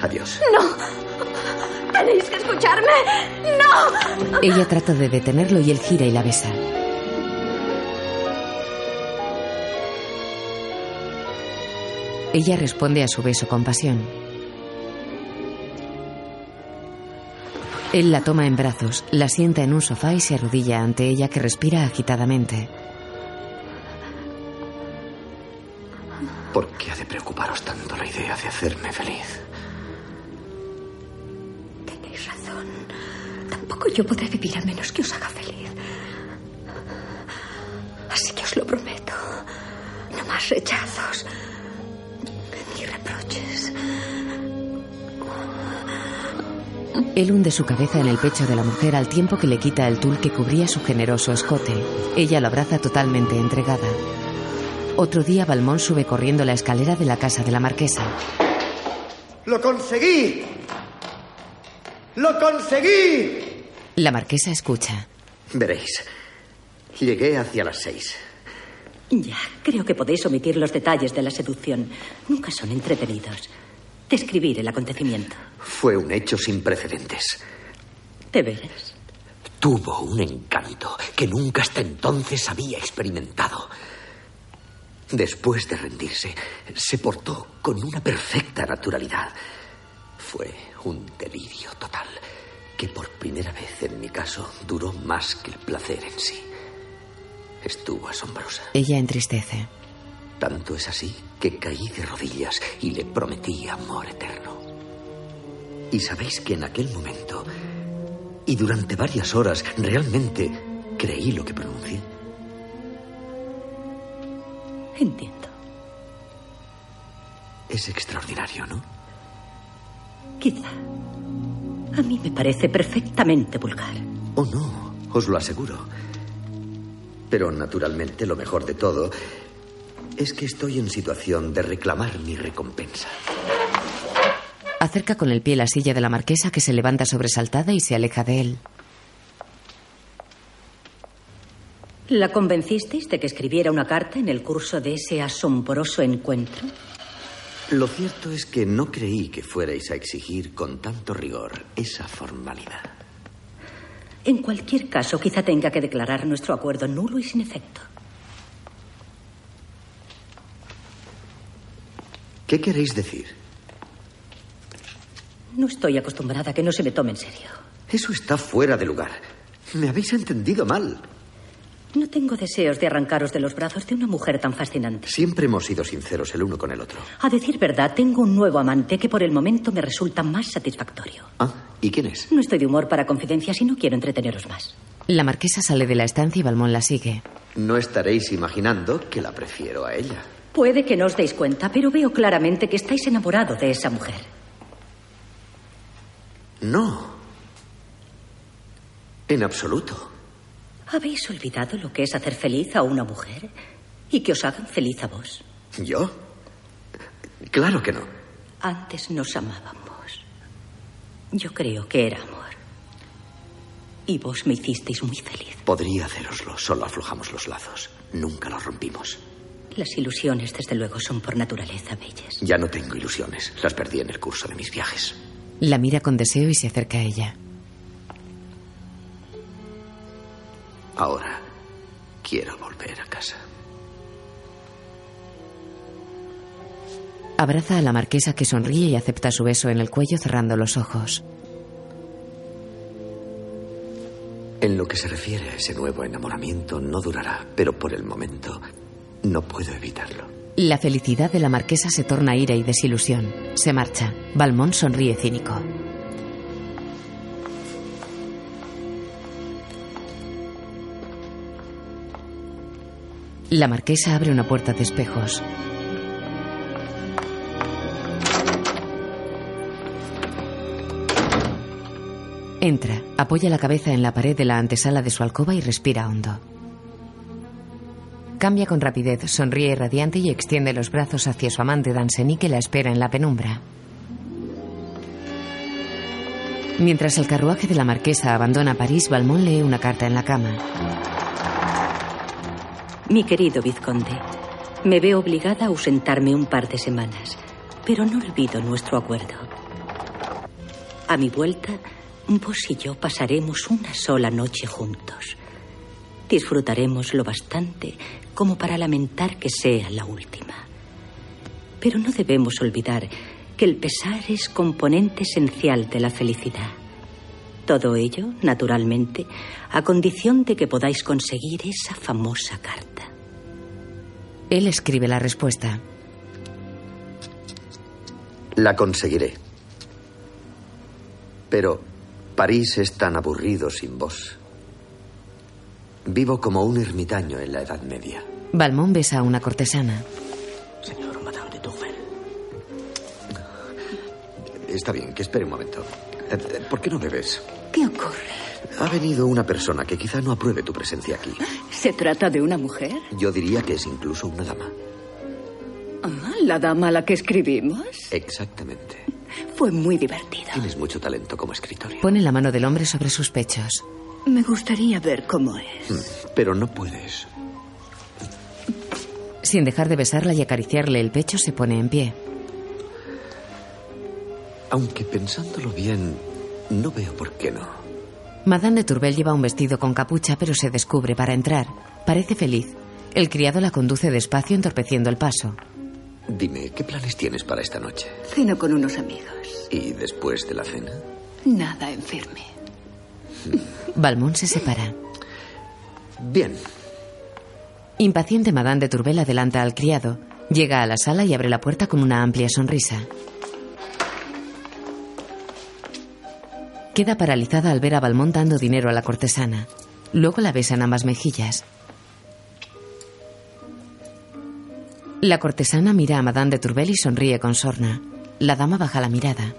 adiós. ¡No! ¡Tenéis que escucharme! ¡No! Ella trata de detenerlo y él gira y la besa. Ella responde a su beso con pasión. Él la toma en brazos, la sienta en un sofá y se arrodilla ante ella que respira agitadamente. ¿Por qué ha de preocuparos tanto la idea de hacerme feliz? Tenéis razón. Tampoco yo podré vivir a menos que os haga feliz. Así que os lo prometo. No más rechazos. Ni reproches. Él hunde su cabeza en el pecho de la mujer al tiempo que le quita el tul que cubría su generoso escote. Ella lo abraza totalmente entregada. Otro día Balmón sube corriendo la escalera de la casa de la marquesa. ¡Lo conseguí! ¡Lo conseguí! La marquesa escucha. Veréis. Llegué hacia las seis. Ya, creo que podéis omitir los detalles de la seducción. Nunca son entretenidos. Describir el acontecimiento. Fue un hecho sin precedentes. ¿De veras? Tuvo un encanto que nunca hasta entonces había experimentado. Después de rendirse, se portó con una perfecta naturalidad. Fue un delirio total que por primera vez en mi caso duró más que el placer en sí. Estuvo asombrosa. Ella entristece. Tanto es así que caí de rodillas y le prometí amor eterno. Y sabéis que en aquel momento, y durante varias horas, realmente creí lo que pronuncié. Entiendo. Es extraordinario, ¿no? Quizá. A mí me parece perfectamente vulgar. Oh, no, os lo aseguro. Pero naturalmente lo mejor de todo es que estoy en situación de reclamar mi recompensa. Acerca con el pie la silla de la marquesa que se levanta sobresaltada y se aleja de él. ¿La convencisteis de que escribiera una carta en el curso de ese asombroso encuentro? Lo cierto es que no creí que fuerais a exigir con tanto rigor esa formalidad. En cualquier caso, quizá tenga que declarar nuestro acuerdo nulo y sin efecto. ¿Qué queréis decir? No estoy acostumbrada a que no se me tome en serio. Eso está fuera de lugar. Me habéis entendido mal. No tengo deseos de arrancaros de los brazos de una mujer tan fascinante. Siempre hemos sido sinceros el uno con el otro. A decir verdad, tengo un nuevo amante que por el momento me resulta más satisfactorio. Ah, ¿y quién es? No estoy de humor para confidencias y no quiero entreteneros más. La marquesa sale de la estancia y Balmón la sigue. No estaréis imaginando que la prefiero a ella. Puede que no os deis cuenta, pero veo claramente que estáis enamorado de esa mujer. No. En absoluto. ¿Habéis olvidado lo que es hacer feliz a una mujer? y que os hagan feliz a vos. ¿Yo? Claro que no. Antes nos amábamos. Yo creo que era amor. Y vos me hicisteis muy feliz. Podría haceroslo, solo aflojamos los lazos. Nunca los rompimos. Las ilusiones, desde luego, son por naturaleza bellas. Ya no tengo ilusiones. Las perdí en el curso de mis viajes. La mira con deseo y se acerca a ella. Ahora quiero volver a casa. Abraza a la marquesa que sonríe y acepta su beso en el cuello cerrando los ojos. En lo que se refiere a ese nuevo enamoramiento no durará, pero por el momento no puedo evitarlo. La felicidad de la marquesa se torna ira y desilusión. Se marcha. Balmón sonríe cínico. La marquesa abre una puerta de espejos. Entra, apoya la cabeza en la pared de la antesala de su alcoba y respira hondo. Cambia con rapidez, sonríe radiante y extiende los brazos hacia su amante Danceny que la espera en la penumbra. Mientras el carruaje de la marquesa abandona París, Balmón lee una carta en la cama. Mi querido vizconde, me veo obligada a ausentarme un par de semanas, pero no olvido nuestro acuerdo. A mi vuelta, vos y yo pasaremos una sola noche juntos. Disfrutaremos lo bastante como para lamentar que sea la última. Pero no debemos olvidar que el pesar es componente esencial de la felicidad. Todo ello, naturalmente, a condición de que podáis conseguir esa famosa carta. Él escribe la respuesta. La conseguiré. Pero París es tan aburrido sin vos. Vivo como un ermitaño en la Edad Media. Balmón besa a una cortesana. Señor Madame de Tourvel. Está bien, que espere un momento. Eh, ¿Por qué no bebes? ¿Qué ocurre? Ha venido una persona que quizá no apruebe tu presencia aquí. ¿Se trata de una mujer? Yo diría que es incluso una dama. Ah, ¿La dama a la que escribimos? Exactamente. Fue muy divertido. Tienes mucho talento como escritorio. Pone la mano del hombre sobre sus pechos. Me gustaría ver cómo es. Mm, Pero no puedes. Sin dejar de besarla y acariciarle el pecho, se pone en pie. Aunque pensándolo bien, no veo por qué no. Madame de Tourbel lleva un vestido con capucha, pero se descubre para entrar. Parece feliz. El criado la conduce despacio, entorpeciendo el paso. Dime, ¿qué planes tienes para esta noche? Ceno con unos amigos. ¿Y después de la cena? Nada en firme. Balmón se separa. Bien. Impaciente, Madame de Tourbel adelanta al criado. Llega a la sala y abre la puerta con una amplia sonrisa. Queda paralizada al ver a Balmón dando dinero a la cortesana. Luego la besa en ambas mejillas. La cortesana mira a Madame de Tourbel y sonríe con sorna. La dama baja la mirada.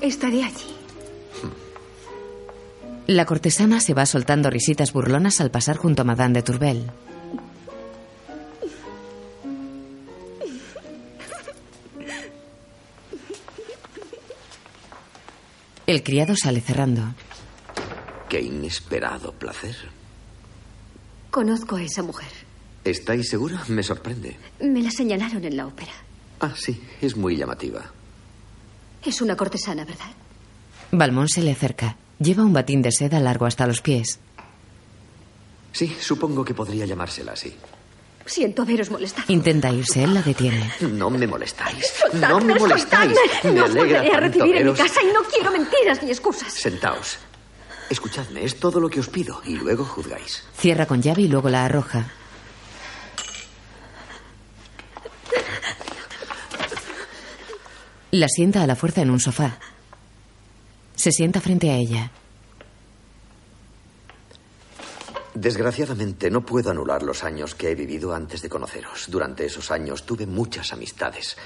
Estaré allí. La cortesana se va soltando risitas burlonas al pasar junto a Madame de Tourbel. El criado sale cerrando. Qué inesperado placer. Conozco a esa mujer. ¿Estáis segura? Me sorprende. Me la señalaron en la ópera. Ah, sí, es muy llamativa. Es una cortesana, ¿verdad? Balmón se le acerca. Lleva un batín de seda largo hasta los pies. Sí, supongo que podría llamársela así. Siento haberos molestado. Intenta irse, él la detiene. No me molestáis. Soltadme, no me molestáis. soltadme. Me No os alegra volveré a tanto recibir en mi casa y no quiero mentiras ni excusas. Sentaos. Escuchadme, es todo lo que os pido y luego juzgáis. Cierra con llave y luego la arroja. La sienta a la fuerza en un sofá. Se sienta frente a ella. Desgraciadamente no puedo anular los años que he vivido antes de conoceros. Durante esos años tuve muchas amistades.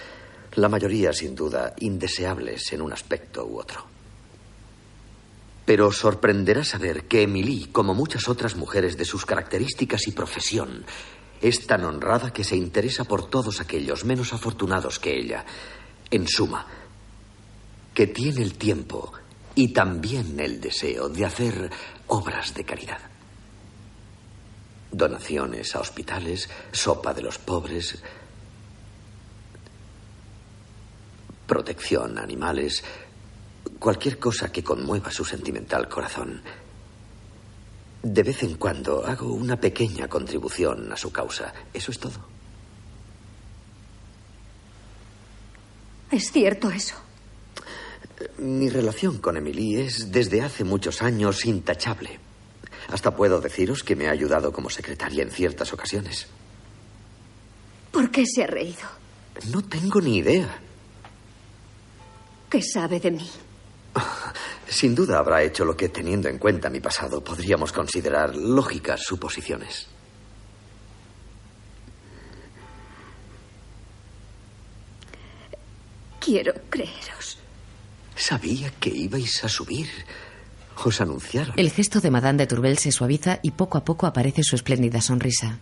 La mayoría, sin duda, indeseables en un aspecto u otro. Pero sorprenderá saber que Emily, como muchas otras mujeres de sus características y profesión, es tan honrada que se interesa por todos aquellos menos afortunados que ella. En suma, que tiene el tiempo y también el deseo de hacer obras de caridad. Donaciones a hospitales, sopa de los pobres, protección a animales, cualquier cosa que conmueva su sentimental corazón. De vez en cuando hago una pequeña contribución a su causa. Eso es todo. ¿Es cierto eso? Mi relación con Emily es desde hace muchos años intachable. Hasta puedo deciros que me ha ayudado como secretaria en ciertas ocasiones. ¿Por qué se ha reído? No tengo ni idea. ¿Qué sabe de mí? Sin duda habrá hecho lo que, teniendo en cuenta mi pasado, podríamos considerar lógicas suposiciones. Quiero creeros. Sabía que ibais a subir. Os anunciaron. El gesto de Madame de Tourbel se suaviza y poco a poco aparece su espléndida sonrisa.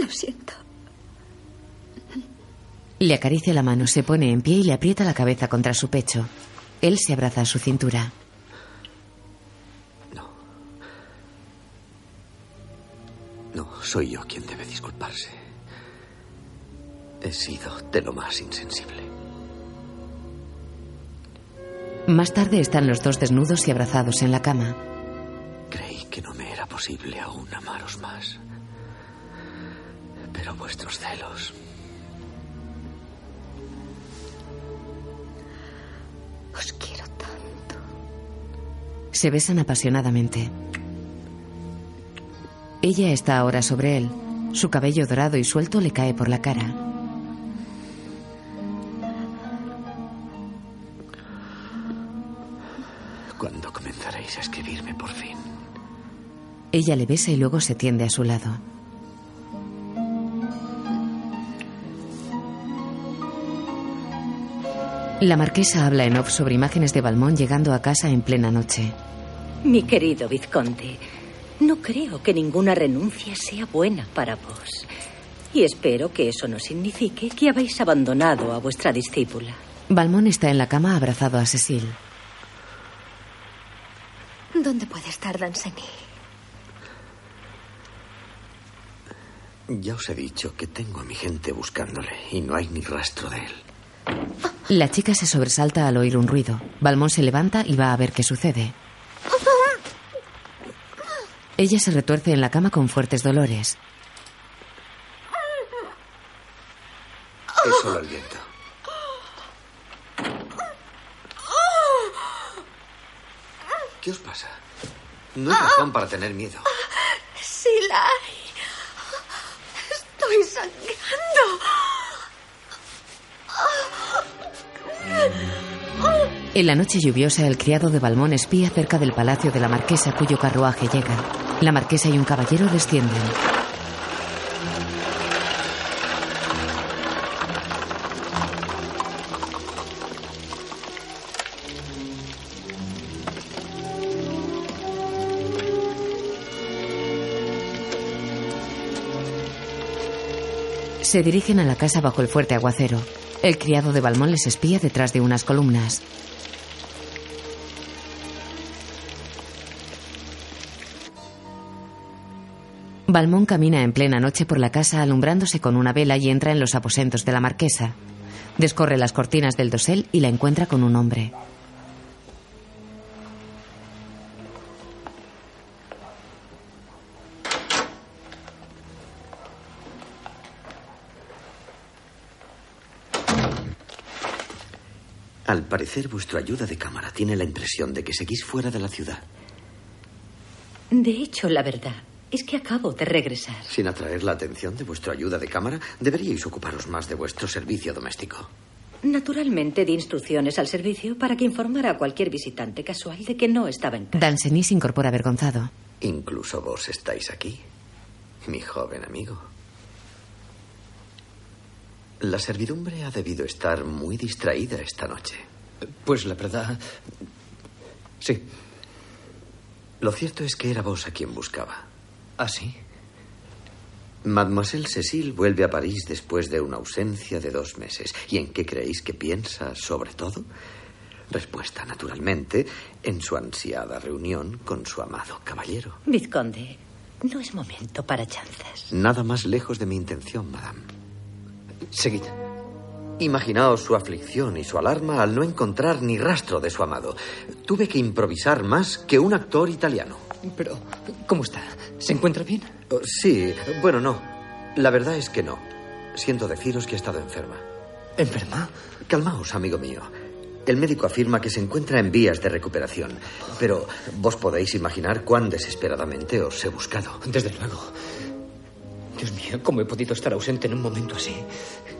Lo siento. Le acaricia la mano, se pone en pie y le aprieta la cabeza contra su pecho. Él se abraza a su cintura. No, soy yo quien debe disculparse. He sido de lo más insensible. Más tarde están los dos desnudos y abrazados en la cama. Creí que no me era posible aún amaros más. Pero vuestros celos Os quiero tanto. Se besan apasionadamente. Ella está ahora sobre él. Su cabello dorado y suelto le cae por la cara. Ella le besa y luego se tiende a su lado. La marquesa habla en off sobre imágenes de Balmón llegando a casa en plena noche. Mi querido vizconde, no creo que ninguna renuncia sea buena para vos. Y espero que eso no signifique que habéis abandonado a vuestra discípula. Balmón está en la cama abrazado a Cecil. ¿Dónde puede estar Danceny? Ya os he dicho que tengo a mi gente buscándole y no hay ni rastro de él. La chica se sobresalta al oír un ruido. Balmón se levanta y va a ver qué sucede. Ella se retuerce en la cama con fuertes dolores. Es solo el viento. ¿Qué os pasa? No hay razón para tener miedo. Sí la hay. Estoy sangrando. En la noche lluviosa, el criado de Balmón espía cerca del palacio de la marquesa cuyo carruaje llega. La marquesa y un caballero descienden. Se dirigen a la casa bajo el fuerte aguacero. El criado de Balmón les espía detrás de unas columnas. Balmón camina en plena noche por la casa alumbrándose con una vela y entra en los aposentos de la marquesa. Descorre las cortinas del dosel y la encuentra con un hombre. Al parecer, vuestro ayuda de cámara tiene la impresión de que seguís fuera de la ciudad. De hecho, la verdad es que acabo de regresar. Sin atraer la atención de vuestro ayuda de cámara, deberíais ocuparos más de vuestro servicio doméstico. Naturalmente di instrucciones al servicio para que informara a cualquier visitante casual de que no estaba en casa. Danceny se incorpora avergonzado. Incluso vos estáis aquí, mi joven amigo. La servidumbre ha debido estar muy distraída esta noche. Pues la verdad... Sí. Lo cierto es que era vos a quien buscaba. ¿Ah, sí? Mademoiselle Cecile vuelve a París después de una ausencia de dos meses. ¿Y en qué creéis que piensa sobre todo? Respuesta, naturalmente, en su ansiada reunión con su amado caballero. Vizconde, no es momento para chanzas. Nada más lejos de mi intención, madame. Seguid. Imaginaos su aflicción y su alarma al no encontrar ni rastro de su amado. Tuve que improvisar más que un actor italiano. Pero, ¿cómo está? ¿Se encuentra bien? Oh, sí, bueno, no. La verdad es que no. Siento deciros que ha estado enferma. ¿Enferma? Calmaos, amigo mío. El médico afirma que se encuentra en vías de recuperación, pero vos podéis imaginar cuán desesperadamente os he buscado. Desde luego. Dios mío, ¿cómo he podido estar ausente en un momento así?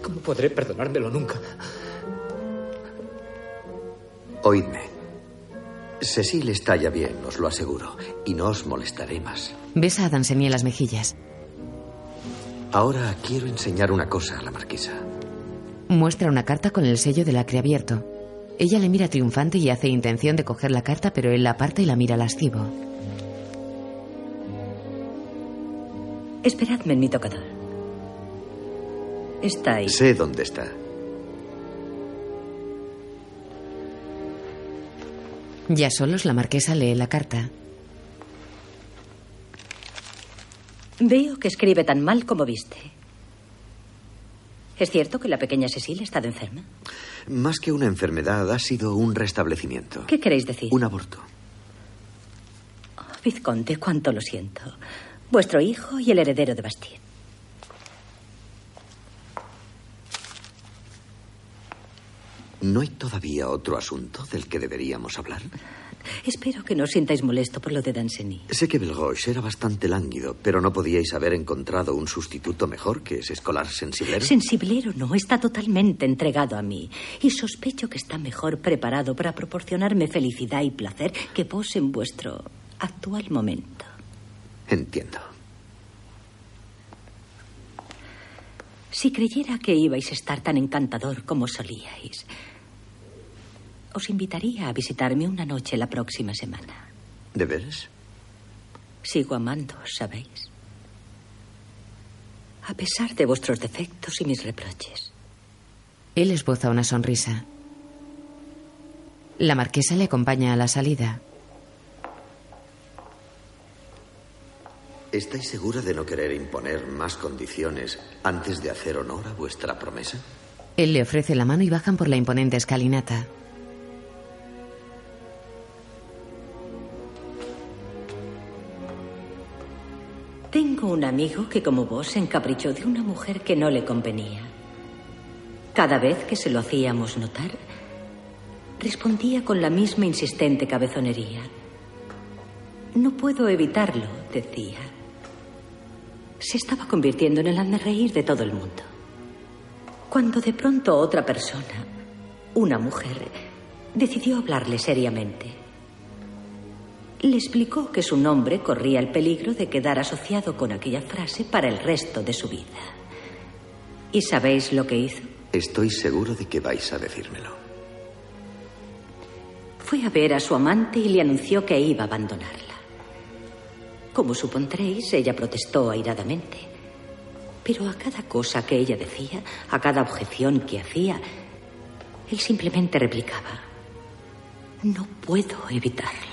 ¿Cómo podré perdonármelo nunca? Oídme. Cecil está ya bien, os lo aseguro, y no os molestaré más. Besa a Danceny en las mejillas. Ahora quiero enseñar una cosa a la marquesa. Muestra una carta con el sello del acre abierto. Ella le mira triunfante y hace intención de coger la carta, pero él la aparta y la mira lascivo. Esperadme en mi tocador. Está ahí. Sé dónde está. Ya solos, la marquesa lee la carta. Veo que escribe tan mal como viste. ¿Es cierto que la pequeña Cecilia ha estado enferma? Más que una enfermedad, ha sido un restablecimiento. ¿Qué queréis decir? Un aborto. Oh, Vizconde, cuánto lo siento. Vuestro hijo y el heredero de Bastien. ¿No hay todavía otro asunto del que deberíamos hablar? Espero que no os sintáis molesto por lo de Danceny. Sé que Belgoche era bastante lánguido, pero ¿no podíais haber encontrado un sustituto mejor que ese escolar sensiblero? Sensiblero no, está totalmente entregado a mí. Y sospecho que está mejor preparado para proporcionarme felicidad y placer que vos en vuestro actual momento. Entiendo. Si creyera que ibais a estar tan encantador como solíais, os invitaría a visitarme una noche la próxima semana. ¿De veras? Sigo amando, ¿sabéis? A pesar de vuestros defectos y mis reproches. Él esboza una sonrisa. La marquesa le acompaña a la salida. ¿Estáis segura de no querer imponer más condiciones antes de hacer honor a vuestra promesa? Él le ofrece la mano y bajan por la imponente escalinata. Tengo un amigo que, como vos, se encaprichó de una mujer que no le convenía. Cada vez que se lo hacíamos notar, respondía con la misma insistente cabezonería. No puedo evitarlo, decía. Se estaba convirtiendo en el reír de todo el mundo. Cuando de pronto otra persona, una mujer, decidió hablarle seriamente. Le explicó que su nombre corría el peligro de quedar asociado con aquella frase para el resto de su vida. ¿Y sabéis lo que hizo? Estoy seguro de que vais a decírmelo. Fue a ver a su amante y le anunció que iba a abandonarla. Como supondréis, ella protestó airadamente. Pero a cada cosa que ella decía, a cada objeción que hacía, él simplemente replicaba, no puedo evitarlo.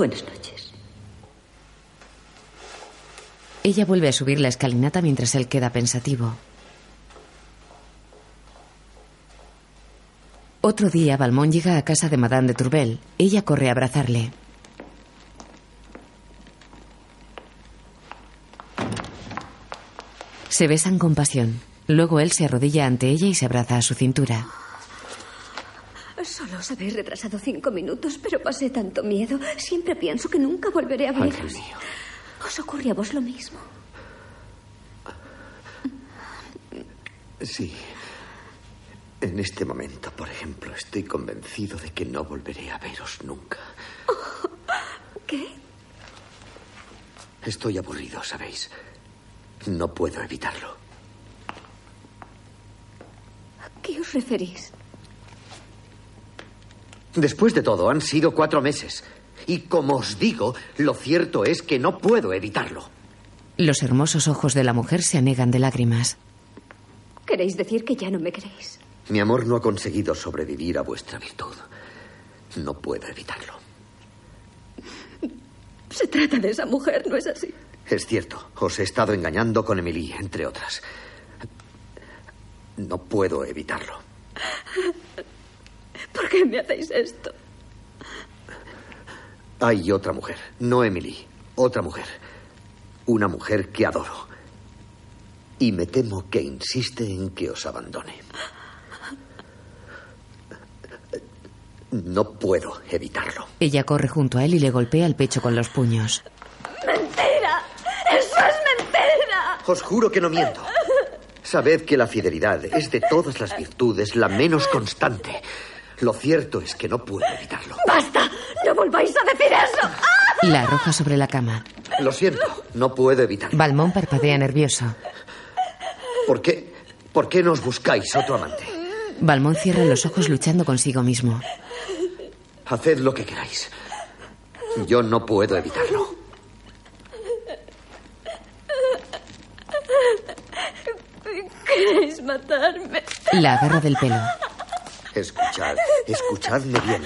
Buenas noches. Ella vuelve a subir la escalinata mientras él queda pensativo. Otro día, Balmón llega a casa de Madame de Tourbel. Ella corre a abrazarle. Se besan con pasión. Luego él se arrodilla ante ella y se abraza a su cintura. Solo os habéis retrasado cinco minutos, pero pasé tanto miedo. Siempre pienso que nunca volveré a veros. ¿Os ocurre a vos lo mismo? Sí. En este momento, por ejemplo, estoy convencido de que no volveré a veros nunca. ¿Qué? Estoy aburrido, ¿sabéis? No puedo evitarlo. ¿A qué os referís? Después de todo, han sido cuatro meses. Y como os digo, lo cierto es que no puedo evitarlo. Los hermosos ojos de la mujer se anegan de lágrimas. ¿Queréis decir que ya no me queréis? Mi amor no ha conseguido sobrevivir a vuestra virtud. No puedo evitarlo. Se trata de esa mujer, ¿no es así? Es cierto, os he estado engañando con Emily, entre otras. No puedo evitarlo. ¿Por qué me hacéis esto? Hay otra mujer, no Emily, otra mujer. Una mujer que adoro. Y me temo que insiste en que os abandone. No puedo evitarlo. Ella corre junto a él y le golpea el pecho con los puños. ¡Mentira! ¡Eso es mentira! Os juro que no miento. Sabed que la fidelidad es de todas las virtudes la menos constante. Lo cierto es que no puedo evitarlo. ¡Basta! ¡No volváis a decir eso! La arroja sobre la cama. Lo siento, no puedo evitarlo. Balmón parpadea nervioso. ¿Por qué? ¿Por qué no os buscáis otro amante? Balmón cierra los ojos luchando consigo mismo. Haced lo que queráis. Yo no puedo evitarlo. ¿Queréis matarme? La agarra del pelo. Escuchad, escuchadme bien.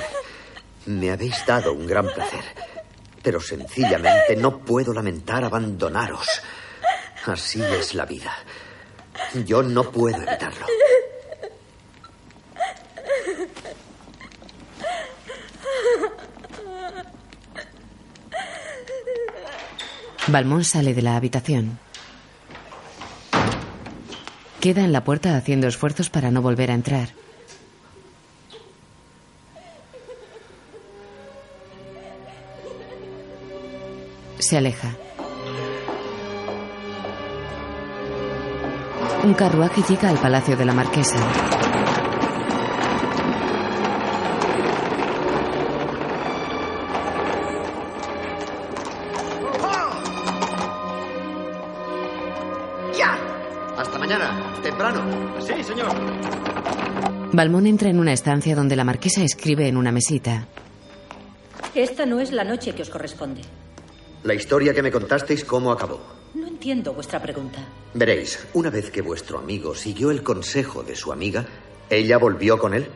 Me habéis dado un gran placer, pero sencillamente no puedo lamentar abandonaros. Así es la vida. Yo no puedo evitarlo. Balmón sale de la habitación. Queda en la puerta haciendo esfuerzos para no volver a entrar. Se aleja. Un carruaje llega al palacio de la marquesa. ¡Ya! Hasta mañana, temprano. Sí, señor. Balmón entra en una estancia donde la marquesa escribe en una mesita. Esta no es la noche que os corresponde. La historia que me contasteis, ¿cómo acabó? No entiendo vuestra pregunta. Veréis, una vez que vuestro amigo siguió el consejo de su amiga, ¿ella volvió con él?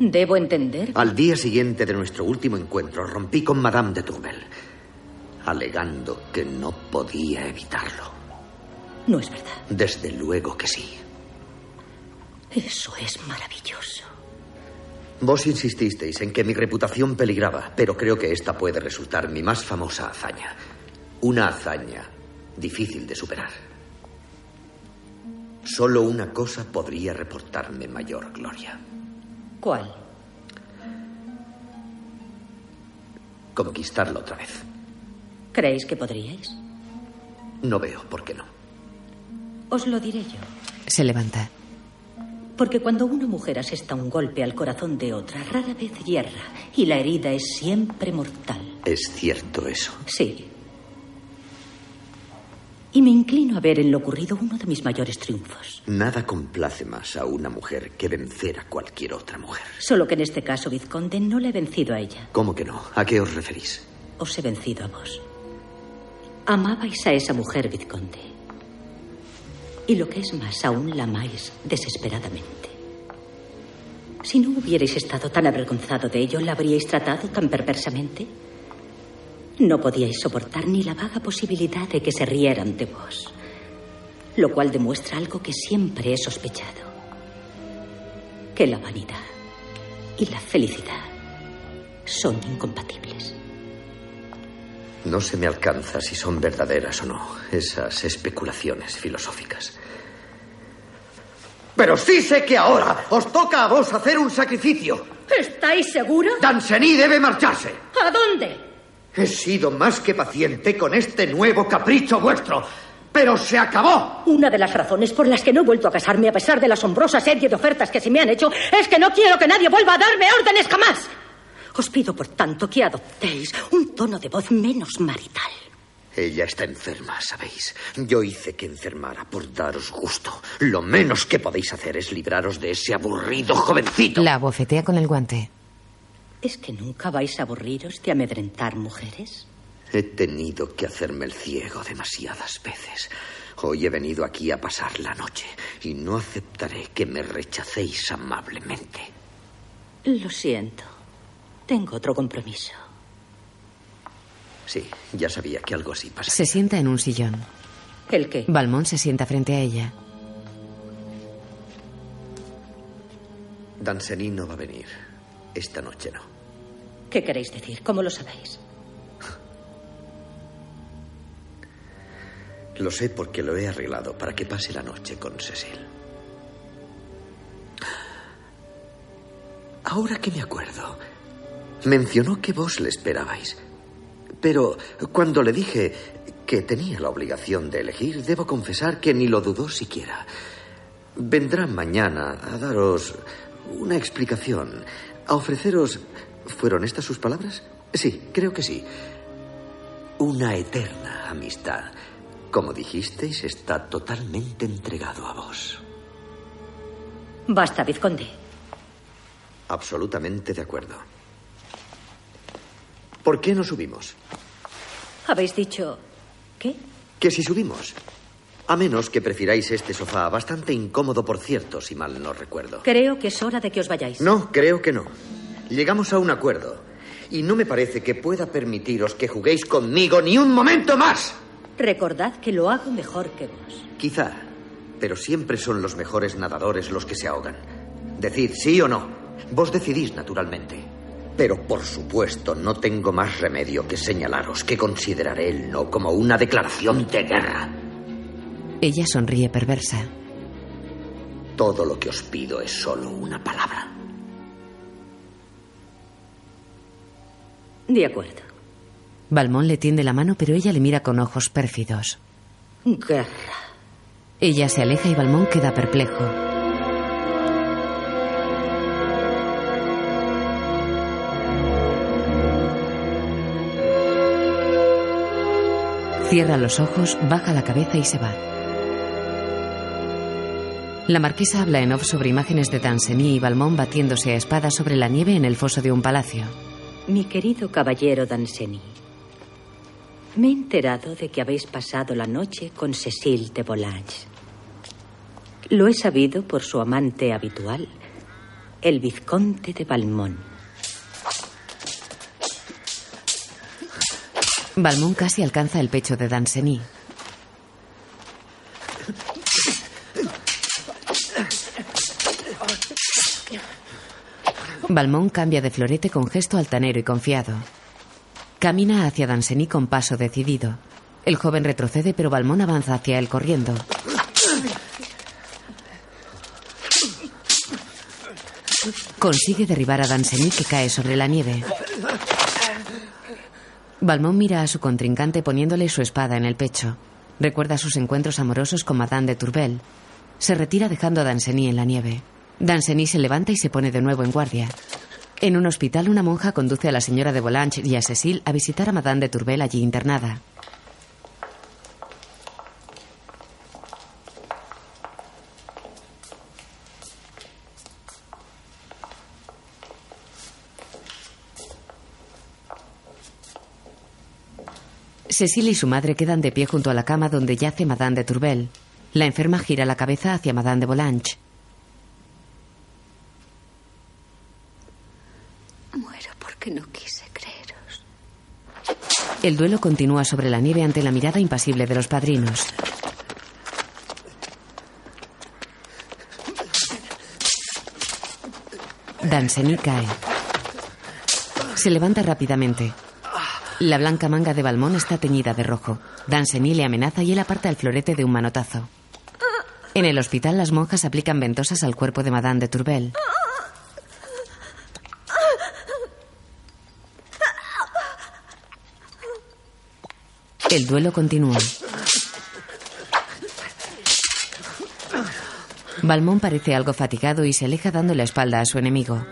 ¿Debo entender? Al día siguiente de nuestro último encuentro, rompí con Madame de Tourvel, alegando que no podía evitarlo. No es verdad. Desde luego que sí. Eso es maravilloso. Vos insististeis en que mi reputación peligraba, pero creo que esta puede resultar mi más famosa hazaña. Una hazaña difícil de superar. Solo una cosa podría reportarme mayor gloria. ¿Cuál? Conquistarla otra vez. ¿Creéis que podríais? No veo por qué no. Os lo diré yo. Se levanta. Porque cuando una mujer asesta un golpe al corazón de otra, rara vez hierra. Y la herida es siempre mortal. ¿Es cierto eso? Sí. Y me inclino a ver en lo ocurrido uno de mis mayores triunfos. Nada complace más a una mujer que vencer a cualquier otra mujer. Solo que en este caso, Vizconde, no le he vencido a ella. ¿Cómo que no? ¿A qué os referís? Os he vencido a vos. Amabais a esa mujer, Vizconde. Y lo que es más, aún la amáis desesperadamente. Si no hubierais estado tan avergonzado de ello, ¿la habríais tratado tan perversamente? No podíais soportar ni la vaga posibilidad de que se rieran de vos. Lo cual demuestra algo que siempre he sospechado. Que la vanidad y la felicidad son incompatibles. No se me alcanza si son verdaderas o no esas especulaciones filosóficas. Pero sí sé que ahora os toca a vos hacer un sacrificio. ¿Estáis seguros? Dansení debe marcharse. ¿A dónde? He sido más que paciente con este nuevo capricho vuestro. Pero se acabó. Una de las razones por las que no he vuelto a casarme a pesar de la asombrosa serie de ofertas que se me han hecho es que no quiero que nadie vuelva a darme órdenes jamás. Os pido, por tanto, que adoptéis un tono de voz menos marital. Ella está enferma, ¿sabéis? Yo hice que enfermara por daros gusto. Lo menos que podéis hacer es libraros de ese aburrido jovencito. La abofetea con el guante. ¿Es que nunca vais a aburriros de amedrentar mujeres? He tenido que hacerme el ciego demasiadas veces. Hoy he venido aquí a pasar la noche y no aceptaré que me rechacéis amablemente. Lo siento. Tengo otro compromiso. Sí, ya sabía que algo así pasaría. Se sienta en un sillón. ¿El qué? Balmón se sienta frente a ella. Dansení no va a venir. Esta noche no. ¿Qué queréis decir? ¿Cómo lo sabéis? Lo sé porque lo he arreglado para que pase la noche con Cecil. Ahora que me acuerdo, mencionó que vos le esperabais. Pero cuando le dije que tenía la obligación de elegir, debo confesar que ni lo dudó siquiera. Vendrá mañana a daros una explicación, a ofreceros... ¿Fueron estas sus palabras? Sí, creo que sí. Una eterna amistad. Como dijisteis, está totalmente entregado a vos. Basta, vizconde. Absolutamente de acuerdo. ¿Por qué no subimos? ¿Habéis dicho qué? Que si subimos. A menos que prefiráis este sofá, bastante incómodo, por cierto, si mal no recuerdo. Creo que es hora de que os vayáis. No, creo que no. Llegamos a un acuerdo. Y no me parece que pueda permitiros que juguéis conmigo ni un momento más. Recordad que lo hago mejor que vos. Quizá, pero siempre son los mejores nadadores los que se ahogan. Decid sí o no. Vos decidís, naturalmente. Pero por supuesto no tengo más remedio que señalaros que consideraré el no como una declaración de guerra. Ella sonríe perversa. Todo lo que os pido es solo una palabra. De acuerdo. Balmón le tiende la mano, pero ella le mira con ojos pérfidos. Guerra. Ella se aleja y Balmón queda perplejo. Cierra los ojos, baja la cabeza y se va. La marquesa habla en off sobre imágenes de Danceny y Balmón batiéndose a espada sobre la nieve en el foso de un palacio. Mi querido caballero Danceny, me he enterado de que habéis pasado la noche con Cecil de Volanges. Lo he sabido por su amante habitual, el vizconde de Balmón. Balmón casi alcanza el pecho de Danceny. Balmón cambia de florete con gesto altanero y confiado. Camina hacia Danceny con paso decidido. El joven retrocede, pero Balmón avanza hacia él corriendo. Consigue derribar a Danceny que cae sobre la nieve. Balmón mira a su contrincante poniéndole su espada en el pecho. Recuerda sus encuentros amorosos con Madame de Tourbel. Se retira dejando a Danceny en la nieve. Danceny se levanta y se pone de nuevo en guardia. En un hospital, una monja conduce a la señora de Volanges y a Cecil a visitar a Madame de Tourbel allí internada. Cecil y su madre quedan de pie junto a la cama donde yace Madame de Tourbel. La enferma gira la cabeza hacia Madame de Volanges. Muero porque no quise creeros. El duelo continúa sobre la nieve ante la mirada impasible de los padrinos. Danceny cae. Se levanta rápidamente. La blanca manga de Balmón está teñida de rojo. Danceny le amenaza y él aparta el florete de un manotazo. En el hospital, las monjas aplican ventosas al cuerpo de Madame de Tourbel. El duelo continúa. Balmón parece algo fatigado y se aleja dando la espalda a su enemigo.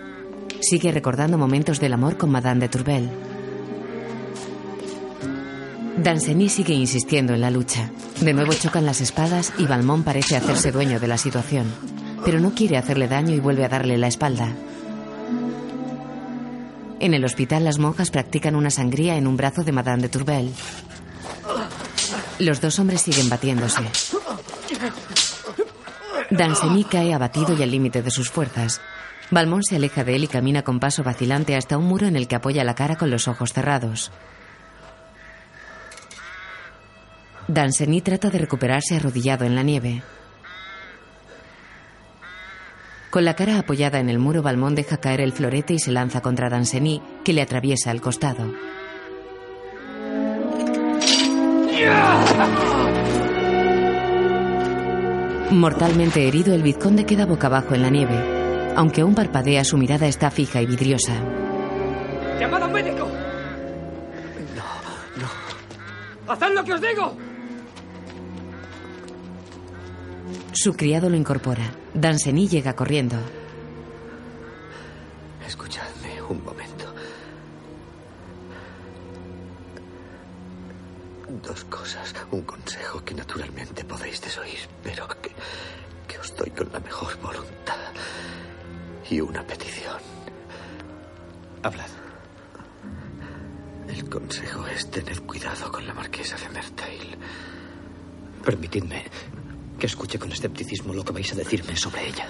Sigue recordando momentos del amor con Madame de Tourbel. Danceny sigue insistiendo en la lucha. De nuevo chocan las espadas y Balmón parece hacerse dueño de la situación. Pero no quiere hacerle daño y vuelve a darle la espalda. En el hospital las monjas practican una sangría en un brazo de Madame de Tourbel. Los dos hombres siguen batiéndose. Danceny cae abatido y al límite de sus fuerzas. Balmón se aleja de él y camina con paso vacilante hasta un muro en el que apoya la cara con los ojos cerrados. Danceny trata de recuperarse arrodillado en la nieve. Con la cara apoyada en el muro, Balmón deja caer el florete y se lanza contra Danceny, que le atraviesa el costado. Mortalmente herido, el vizconde queda boca abajo en la nieve. Aunque aún parpadea, su mirada está fija y vidriosa. ¡Llamad a un médico! No, no. ¡Haced lo que os digo! Su criado lo incorpora. Danceny llega corriendo. Escuchadme un momento. Dos cosas. Un consejo que naturalmente podéis desoír, pero que, que os doy con la mejor voluntad. Y una petición. Hablad. El consejo es tener cuidado con la marquesa de Mertale. Permitidme que escuche con escepticismo lo que vais a decirme sobre ella.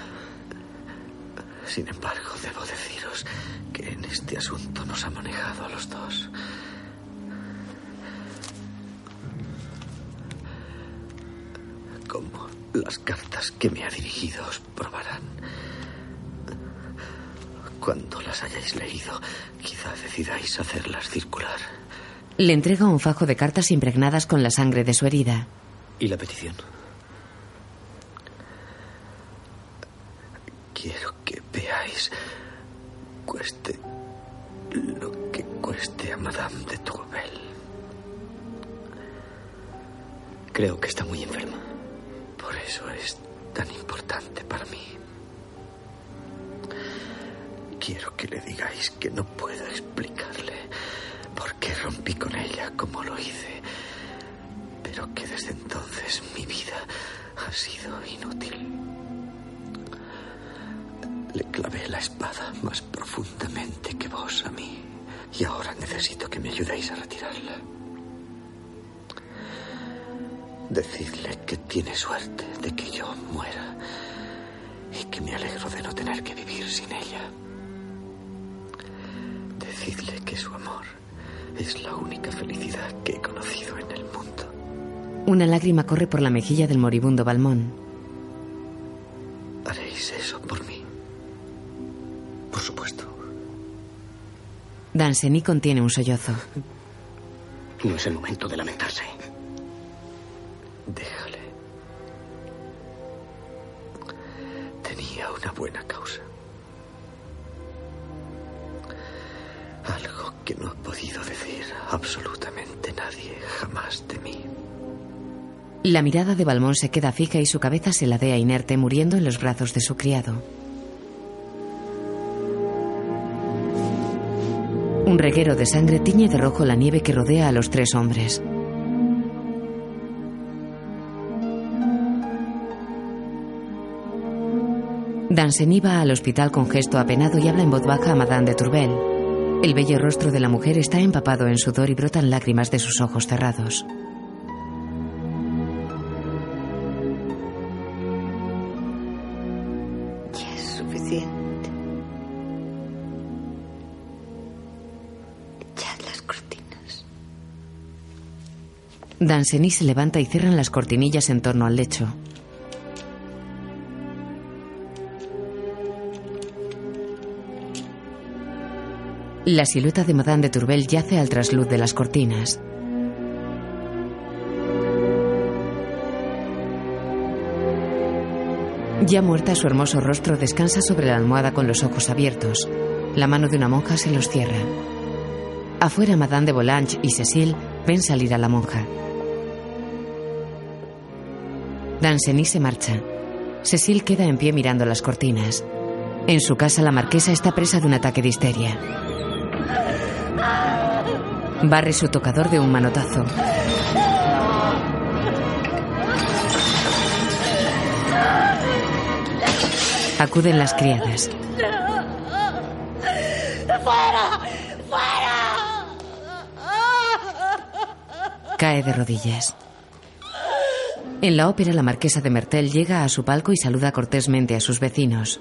Sin embargo, debo deciros que en este asunto nos ha manejado a los dos. Como las cartas que me ha dirigido os probarán. Cuando las hayáis leído, quizá decidáis hacerlas circular. Le entrega un fajo de cartas impregnadas con la sangre de su herida. ¿Y la petición? Quiero que veáis, cueste lo que cueste a Madame de Tourbel. Creo que está muy enferma. Por eso es tan importante para mí. Quiero que le digáis que no puedo explicarle por qué rompí con ella como lo hice, pero que desde entonces mi vida ha sido inútil. Le clavé la espada más profundamente que vos a mí y ahora necesito que me ayudéis a retirarla. Decidle que tiene suerte de que yo muera y que me alegro de no tener que vivir sin ella. Decidle que su amor es la única felicidad que he conocido en el mundo. Una lágrima corre por la mejilla del moribundo Balmón. ¿Haréis eso por mí? Por supuesto. Danceny contiene un sollozo. No es el momento de lamentarse. Déjale. Tenía una buena causa. Algo que no ha podido decir absolutamente nadie jamás de mí. La mirada de Balmón se queda fija y su cabeza se ladea inerte, muriendo en los brazos de su criado. Un reguero de sangre tiñe de rojo la nieve que rodea a los tres hombres. Danceny va al hospital con gesto apenado y habla en voz baja a Madame de Tourbel. El bello rostro de la mujer está empapado en sudor y brotan lágrimas de sus ojos cerrados. Danceny se levanta y cierran las cortinillas en torno al lecho. La silueta de Madame de Tourbel yace al trasluz de las cortinas. Ya muerta, su hermoso rostro descansa sobre la almohada con los ojos abiertos. La mano de una monja se los cierra. Afuera, Madame de Volanges y Cecile ven salir a la monja. Danceny se marcha. Cecile queda en pie mirando las cortinas. En su casa, la marquesa está presa de un ataque de histeria. Barre su tocador de un manotazo. Acuden las criadas. ¡Fuera! ¡Fuera! Cae de rodillas. En la ópera, la marquesa de Mertel llega a su palco y saluda cortésmente a sus vecinos.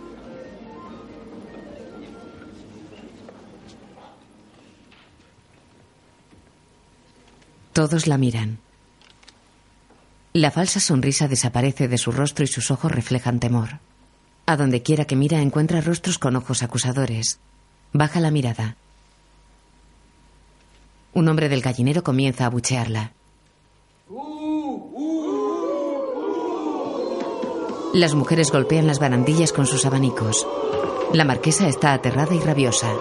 Todos la miran. La falsa sonrisa desaparece de su rostro y sus ojos reflejan temor. A donde quiera que mira encuentra rostros con ojos acusadores. Baja la mirada. Un hombre del gallinero comienza a buchearla. Las mujeres golpean las barandillas con sus abanicos. La marquesa está aterrada y rabiosa.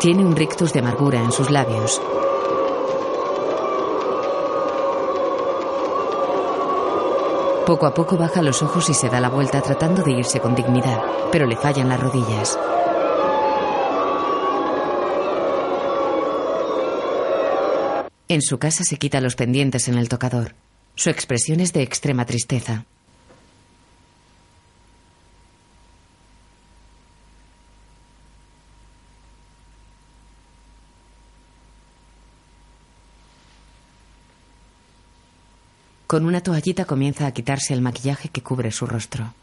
Tiene un rictus de amargura en sus labios. Poco a poco baja los ojos y se da la vuelta tratando de irse con dignidad, pero le fallan las rodillas. En su casa se quita los pendientes en el tocador. Su expresión es de extrema tristeza. Con una toallita comienza a quitarse el maquillaje que cubre su rostro.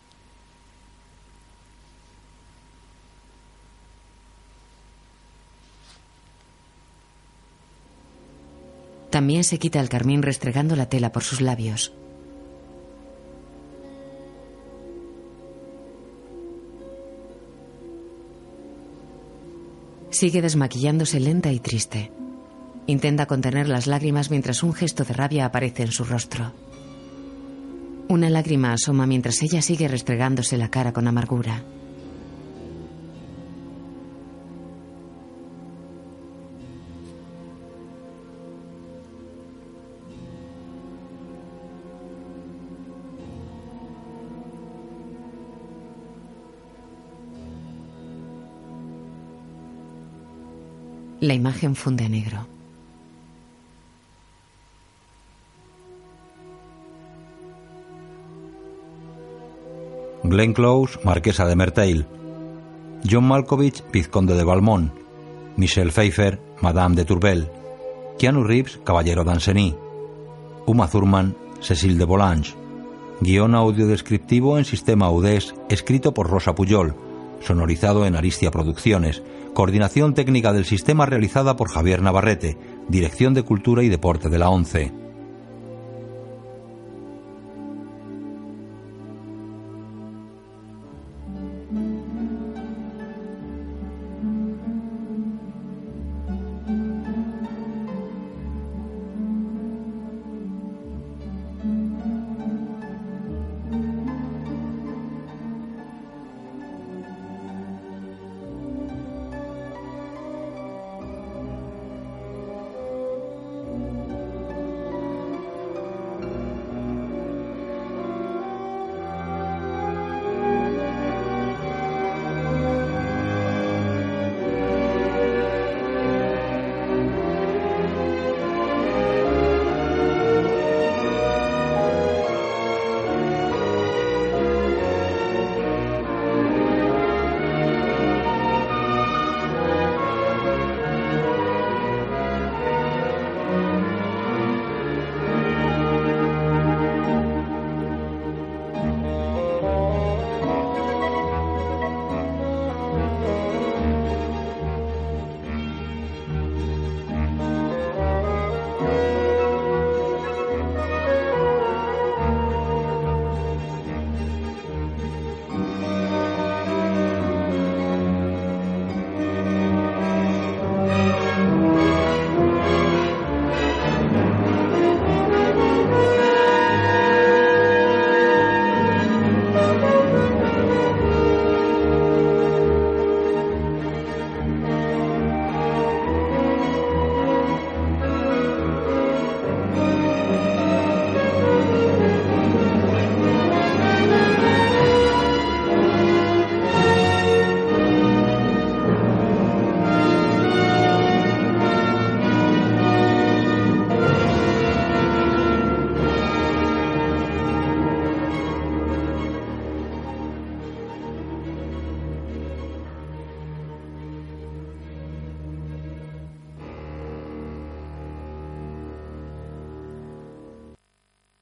También se quita el carmín restregando la tela por sus labios. Sigue desmaquillándose lenta y triste. Intenta contener las lágrimas mientras un gesto de rabia aparece en su rostro. Una lágrima asoma mientras ella sigue restregándose la cara con amargura. Imagen funde negro. Glenn Close, marquesa de Merteil. John Malkovich, vizconde de Valmont. Michelle Pfeiffer, madame de Tourbel. Keanu Reeves, caballero d'Anceny. Uma Thurman, Cecil de Volange. Guión audiodescriptivo en sistema UDES, escrito por Rosa Puyol. Sonorizado en Aristia Producciones. Coordinación técnica del sistema realizada por Javier Navarrete. Dirección de Cultura y Deporte de la ONCE.